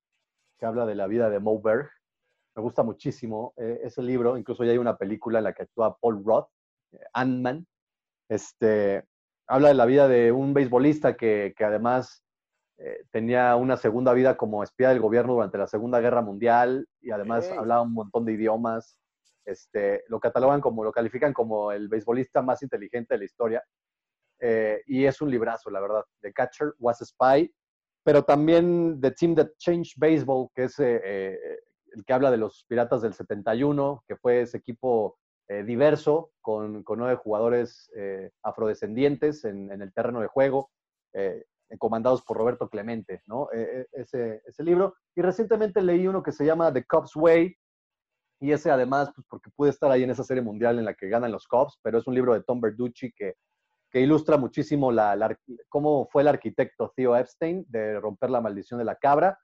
que habla de la vida de Mo Berg. Me gusta muchísimo eh, ese libro. Incluso ya hay una película en la que actúa Paul Roth, eh, Ant-Man. Este, habla de la vida de un beisbolista que, que además eh, tenía una segunda vida como espía del gobierno durante la Segunda Guerra Mundial y además hablaba un montón de idiomas. Este, lo catalogan como, lo califican como el beisbolista más inteligente de la historia. Eh, y es un librazo, la verdad. The Catcher Was a Spy, pero también The Team That Changed Baseball, que es el que habla de los Piratas del 71, que fue ese equipo eh, diverso, con, nueve jugadores eh, afrodescendientes en, el terreno de juego, eh, comandados por Roberto Clemente, ¿no? Eh, eh, ese, ese libro. Y recientemente leí uno que se llama The Cubs Way, y ese además, pues porque pude estar ahí en esa serie mundial en la que ganan los Cubs, pero es un libro de Tom Verducci que, que ilustra muchísimo la, la- cómo fue el arquitecto Theo Epstein de romper la maldición de la cabra.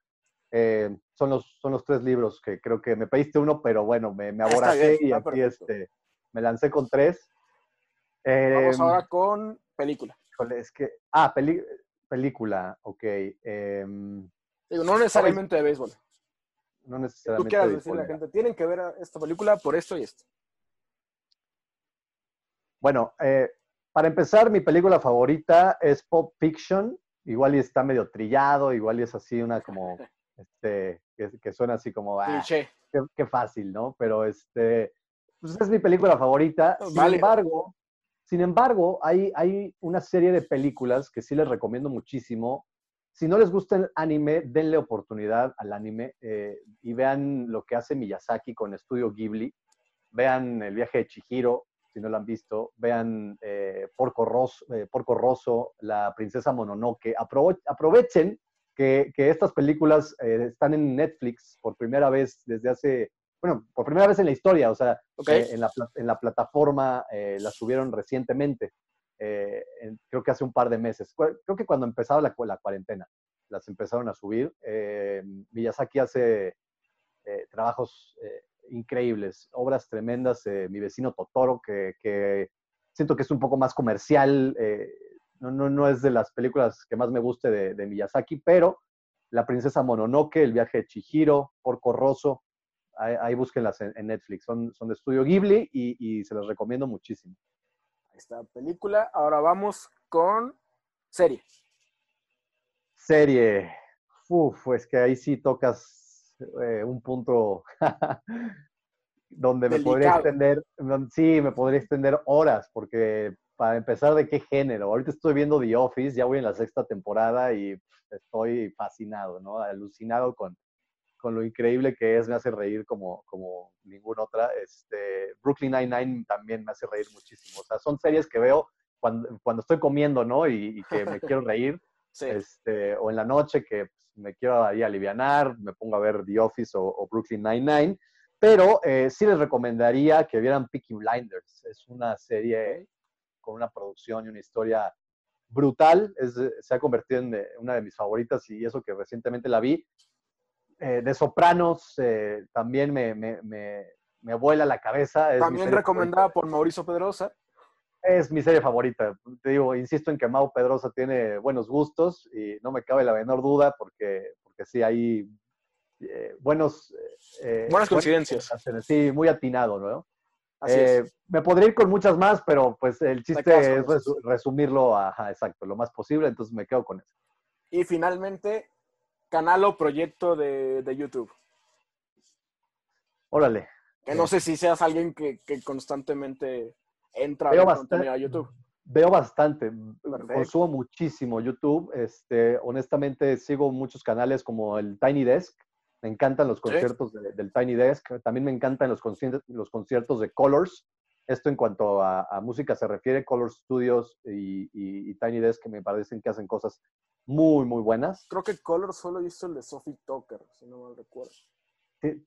Eh, son, los, son los tres libros que creo que me pediste uno, pero bueno, me, me Ah, aboracé y aquí perfecto. este, me lancé con tres. Vamos Eh, ahora con película. es que, ah, peli- película, ok. em, Digo, no necesariamente de béisbol. no Tú necesariamente. quieras de decirle a la gente, tienen que ver esta película por esto y esto. Bueno, eh, para empezar, mi película favorita es Pulp Fiction. Igual y está medio trillado, igual y es así una como, este, que, que suena así como, ah, qué, qué fácil, ¿no? Pero este, pues es mi película favorita. Sin Vale. embargo, sin embargo, hay, hay una serie de películas que sí les recomiendo muchísimo. Si no les gusta el anime, denle oportunidad al anime eh, y vean lo que hace Miyazaki con Estudio Ghibli. Vean El viaje de Chihiro, si no lo han visto. Vean eh, Porco, Rosso, eh, Porco Rosso, La princesa Mononoke. Aprove- aprovechen que, que estas películas eh, están en Netflix por primera vez desde hace, bueno, por primera vez en la historia, o sea, Ok. eh, en, la, en la plataforma eh, las subieron recientemente, eh, en- creo que hace un par de meses, creo que cuando empezaba la, la cuarentena, las empezaron a subir. Eh, Miyazaki hace eh, trabajos increíbles, obras tremendas, Mi vecino Totoro, que, que siento que es un poco más comercial, no, no, no es de las películas que más me guste de, de Miyazaki, pero La princesa Mononoke, El viaje de Chihiro, Porco Rosso, ahí, ahí búsquenlas en, en Netflix, son, son de estudio Ghibli y, y se los recomiendo muchísimo. Ahí está, película. Ahora vamos con serie. Serie, uf, es que ahí sí tocas eh, un punto donde me podría Delicado. extender, don- sí, me podría extender horas, porque para empezar, ¿de qué género? Ahorita estoy viendo The Office, ya voy en la sexta temporada y estoy fascinado, ¿no? Alucinado con, con lo increíble que es, me hace reír como, como ninguna otra. Este, Brooklyn Nine-Nine también me hace reír muchísimo. O sea, son series que veo cuando, cuando estoy comiendo, ¿no? Y, y que me quiero reír Sí. este, o en la noche que pues, me quiero ahí alivianar, me pongo a ver The Office o, o Brooklyn Nine-Nine, pero eh, sí les recomendaría que vieran Peaky Blinders. Es una serie con una producción y una historia brutal, es, de- se ha convertido en de- una de mis favoritas y eso que recientemente la vi. Eh, de Sopranos eh, también me, me, me, vuela la cabeza. también recomendada por Mauricio Pedrosa. Es mi serie favorita. Te digo, insisto en que Mau Pedrosa tiene buenos gustos y no me cabe la menor duda porque, porque sí hay eh, buenos... Buenas coincidencias. sí, muy atinado, ¿no? Me podría ir con muchas más, pero pues el chiste es resumirlo a, exacto, lo más posible, entonces me quedo con eso. Y finalmente, canal o proyecto de, YouTube. Órale. Que no sé si seas alguien que, constantemente entra veo bastante, a YouTube. Veo bastante, consumo muchísimo YouTube. Este, honestamente sigo muchos canales como el Tiny Desk. Me encantan los conciertos del Tiny Desk. También me encantan los conciertos, los conciertos de Colors. Esto en cuanto a, música se refiere, Colors Studios y, y, Tiny Desk, que me parecen que hacen cosas muy, muy buenas. Creo que Color solo hizo el de Sophie Tucker, si no mal recuerdo.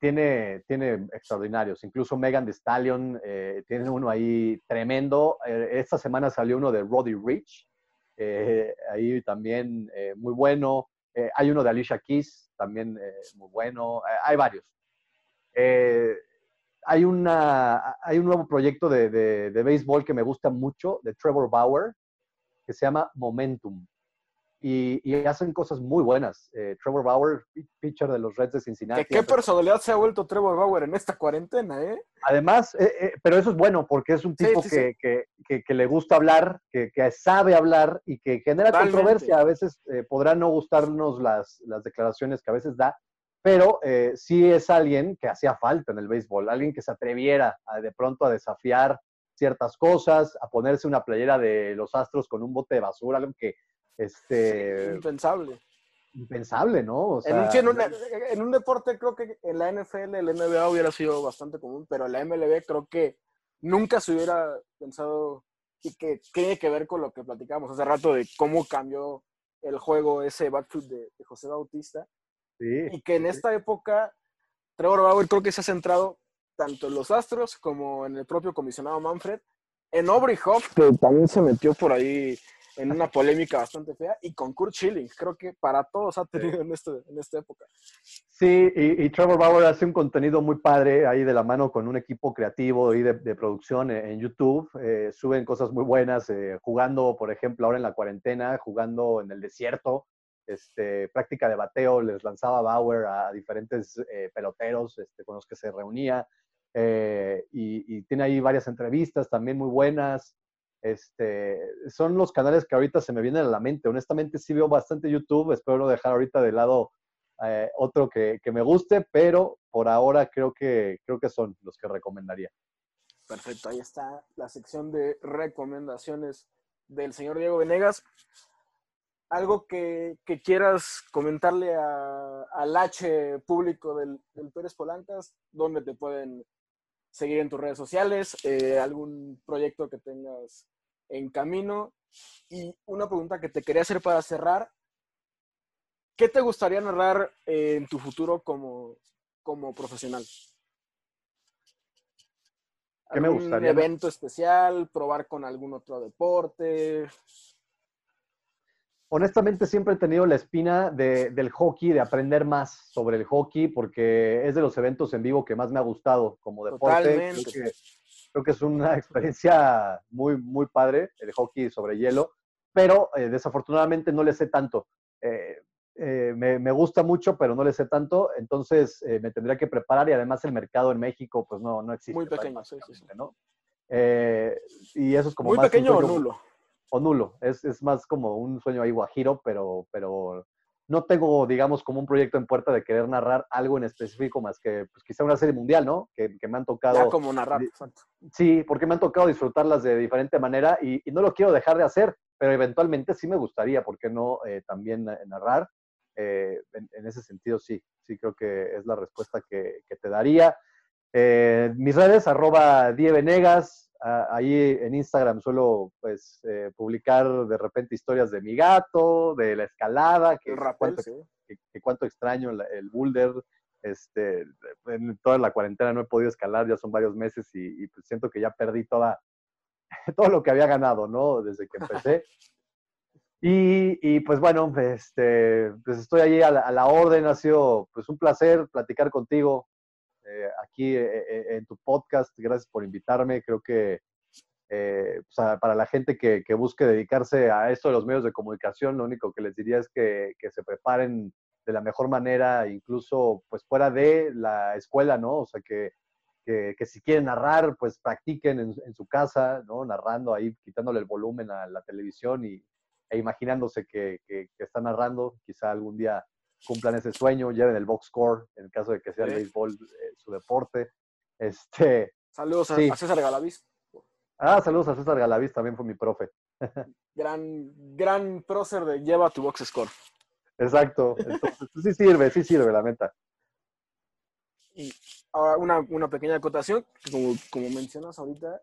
Tiene, tiene extraordinarios. Incluso Megan Thee Stallion eh, tiene uno ahí tremendo. Eh, esta semana salió uno de Roddy Rich, eh, ahí también muy bueno. Hay uno de Alicia Keys, también muy bueno. hay varios. hay, una, hay un nuevo proyecto de, de, de béisbol que me gusta mucho, de Trevor Bauer, que se llama Momentum y, hacen cosas muy buenas. Eh, Trevor Bauer, pitcher de los Reds de Cincinnati. ¿Qué, personalidad se ha vuelto Trevor Bauer en esta cuarentena, eh? Además, eh, eh, pero eso es bueno porque es un tipo que, Que, que, le gusta hablar, que, sabe hablar y que genera controversia. A veces podrá no gustarnos las, las, declaraciones que a veces da, pero sí es alguien que hacía falta en el béisbol, alguien que se atreviera de pronto a desafiar ciertas cosas, a ponerse una playera de los Astros con un bote de basura, algo que este, impensable. Impensable, ¿no? en, un, deporte creo que en la NFL, el NBA hubiera sido bastante común, pero en la MLB creo que nunca se hubiera pensado y que tiene que ver con lo que platicamos hace rato de cómo cambió el juego ese backfoot de, José Bautista. y que en esta época Trevor Bauer creo que se ha centrado tanto en los Astros como en el propio comisionado Manfred, en Aubrey Hoff, que también se metió por ahí en una polémica bastante fea, y con Kurt Schilling. Creo que para todos ha tenido en, este, en esta época. Sí, y, Trevor Bauer hace un contenido muy padre ahí de la mano con un equipo creativo y de, producción en, YouTube. Eh, suben cosas muy buenas, eh, jugando, por ejemplo, ahora en la cuarentena, jugando en el desierto. Este, práctica de bateo, les lanzaba Bauer a diferentes eh, peloteros este, con los que se reunía. y, tiene ahí varias entrevistas también muy buenas. Este, son los canales que ahorita se me vienen a la mente. Honestamente sí veo bastante YouTube, espero no dejar ahorita de lado eh, otro que, me guste, pero por ahora creo que, creo que son los que recomendaría. Perfecto, ahí está la sección de recomendaciones del señor Diego Venegas. Algo que, quieras comentarle al H público del, Pérez Polancas, donde te pueden seguir en tus redes sociales, eh, algún proyecto que tengas en camino. Y una pregunta que te quería hacer para cerrar. ¿Qué te gustaría narrar eh, en tu futuro como, como profesional? ¿Qué me gustaría? ¿Un evento especial? ¿Probar con algún otro deporte? honestamente siempre he tenido la espina del hockey, de aprender más sobre el hockey, porque es de los eventos en vivo que más me ha gustado como deporte. Creo que, es una experiencia muy, muy padre el hockey sobre hielo, pero eh, desafortunadamente no le sé tanto. Eh, eh, me, gusta mucho, pero no le sé tanto, entonces me tendría que preparar y además el mercado en México pues no, no existe. Muy pequeño, sí, sí, ¿no? y eso es como... Muy pequeño o nulo o nulo. Es, es, más como un sueño ahí guajiro, pero, pero no tengo, digamos, como un proyecto en puerta de querer narrar algo en específico más que pues, quizá una serie mundial, ¿no? Que, que me han tocado. Ya como narrar, Sí, porque me han tocado disfrutarlas de diferente manera y, y, no lo quiero dejar de hacer, pero eventualmente sí me gustaría, ¿por qué no eh, también narrar? Eh, en, ese sentido, sí, sí creo que es la respuesta que, que te daría. Eh, mis redes, arroba Dievenegas, ahí en Instagram suelo pues eh, publicar de repente historias de mi gato, de la escalada, que, cuánto, que, cuánto extraño el, boulder. Este, en toda la cuarentena no he podido escalar, ya son varios meses y, pues siento que ya perdí toda, todo lo que había ganado, ¿no? Desde que empecé. Y, pues bueno, este, pues estoy allí a la, orden. Ha sido pues un placer platicar contigo eh, aquí eh, eh, en tu podcast. Gracias por invitarme. Creo que pues, para la gente que, busque dedicarse a esto de los medios de comunicación, lo único que les diría es que, se preparen de la mejor manera, incluso pues fuera de la escuela, ¿no? O sea, que, que, si quieren narrar, pues practiquen en, su casa, ¿no? Narrando ahí, quitándole el volumen a la televisión y, e imaginándose que, que, está narrando, quizá algún día cumplan ese sueño, lleven el box score, en el caso de que sea el béisbol eh, su deporte. Este, saludos a, César Galaviz. Ah, saludos a César Galaviz, también fue mi profe. gran, gran prócer de lleva tu box score. Exacto, entonces sí sirve, sí sirve, la meta. Y ahora una, una pequeña acotación, como, como mencionas ahorita,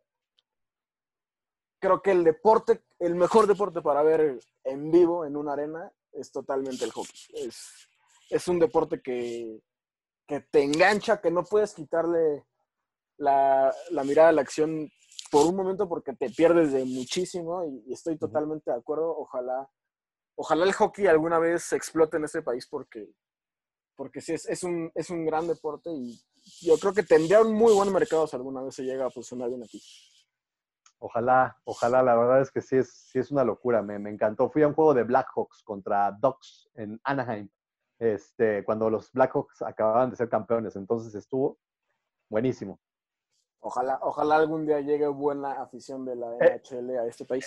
creo que el deporte, el mejor deporte para ver en vivo en una arena es totalmente el hockey. Es, es un deporte que, que, te engancha, que no puedes quitarle la, la, mirada a la acción por un momento porque te pierdes de muchísimo y, estoy totalmente de acuerdo. Ojalá, ojalá el hockey alguna vez explote en este país porque, porque sí, es, es, un, es un gran deporte y yo creo que tendría un muy buen mercado si alguna vez se llega a posicionar bien aquí. Ojalá, ojalá, la verdad es que sí es, sí es una locura, me, me encantó. Fui a un juego de Blackhawks contra Ducks en Anaheim, este, cuando los Blackhawks acababan de ser campeones, entonces estuvo buenísimo. Ojalá, ojalá algún día llegue buena afición de la eh, NHL a este país.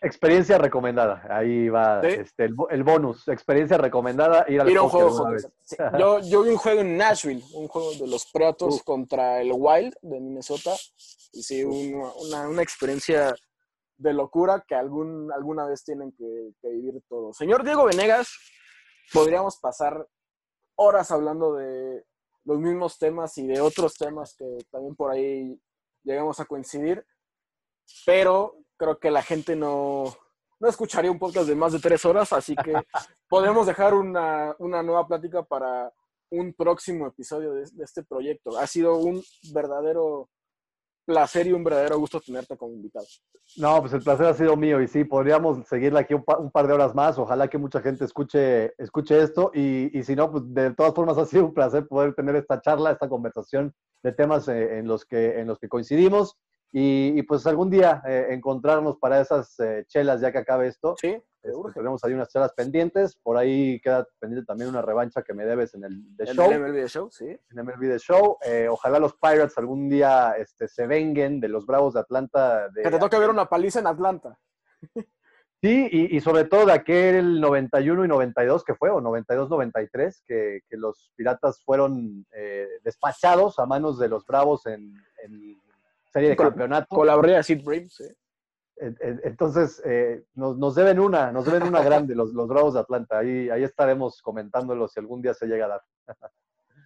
Experiencia recomendada. Ahí va este, el, bonus. Experiencia recomendada. Ir al juego. Yo, yo, vi un juego en Nashville, un juego de los Predators contra el Wild de Minnesota. Y sí, una, una, experiencia de locura que algún, alguna vez tienen que, que, vivir todos. Señor Diego Venegas, podríamos pasar horas hablando de los mismos temas y de otros temas que también por ahí llegamos a coincidir. Pero creo que la gente no, no escucharía un podcast de más de tres horas, así que podemos dejar una, una, nueva plática para un próximo episodio de, este proyecto. Ha sido un verdadero placer y un verdadero gusto tenerte como invitado. No, pues el placer ha sido mío y sí, podríamos seguirle aquí un, par de horas más. Ojalá que mucha gente escuche, escuche esto y, y, si no, pues de todas formas ha sido un placer poder tener esta charla, esta conversación de temas eh, en, los que, en los que coincidimos. Y, pues algún día eh, encontrarnos para esas eh, chelas ya que acabe esto. Sí, este, tenemos ahí unas chelas pendientes. Por ahí queda pendiente también una revancha que me debes en el The Show. En el MLB Show, sí. En el MLB The Show. Eh, ojalá los Pirates algún día este, se venguen de los Bravos de Atlanta. De, que te toque ver una paliza en Atlanta. Sí, y, sobre todo de aquel 91 y 92 que fue, o 92-93, que, que, los Piratas fueron despachados a manos de los Bravos en, en serie de campeonato. Colaboré a Sid Braves, Entonces, eh, nos, deben una, nos deben una grande los, los Bravos de Atlanta. Ahí, ahí estaremos comentándolo si algún día se llega a dar.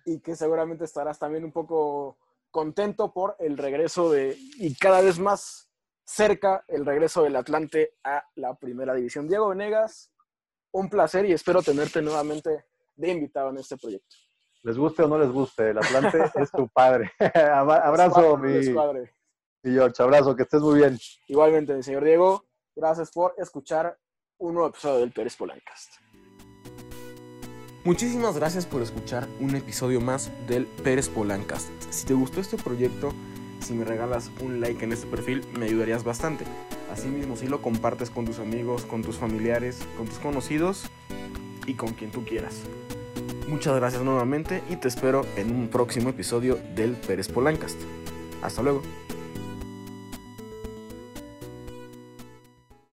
y que seguramente estarás también un poco contento por el regreso de, y cada vez más cerca, el regreso del Atlante a la primera división. Diego Venegas, un placer y espero tenerte nuevamente de invitado en este proyecto. Les guste o no les guste, el Atlante es tu padre. Abrazo, mi, y George, abrazo, que estés muy bien. Igualmente, señor Diego, gracias por escuchar un nuevo episodio del Pérez Polancast. Muchísimas gracias por escuchar un episodio más del Pérez Polancast. Si te gustó este proyecto, si me regalas un like en este perfil, me ayudarías bastante. Asimismo, si lo compartes con tus amigos, con tus familiares, con tus conocidos y con quien tú quieras. Muchas gracias nuevamente y te espero en un próximo episodio del Pérez Polancast. Hasta luego.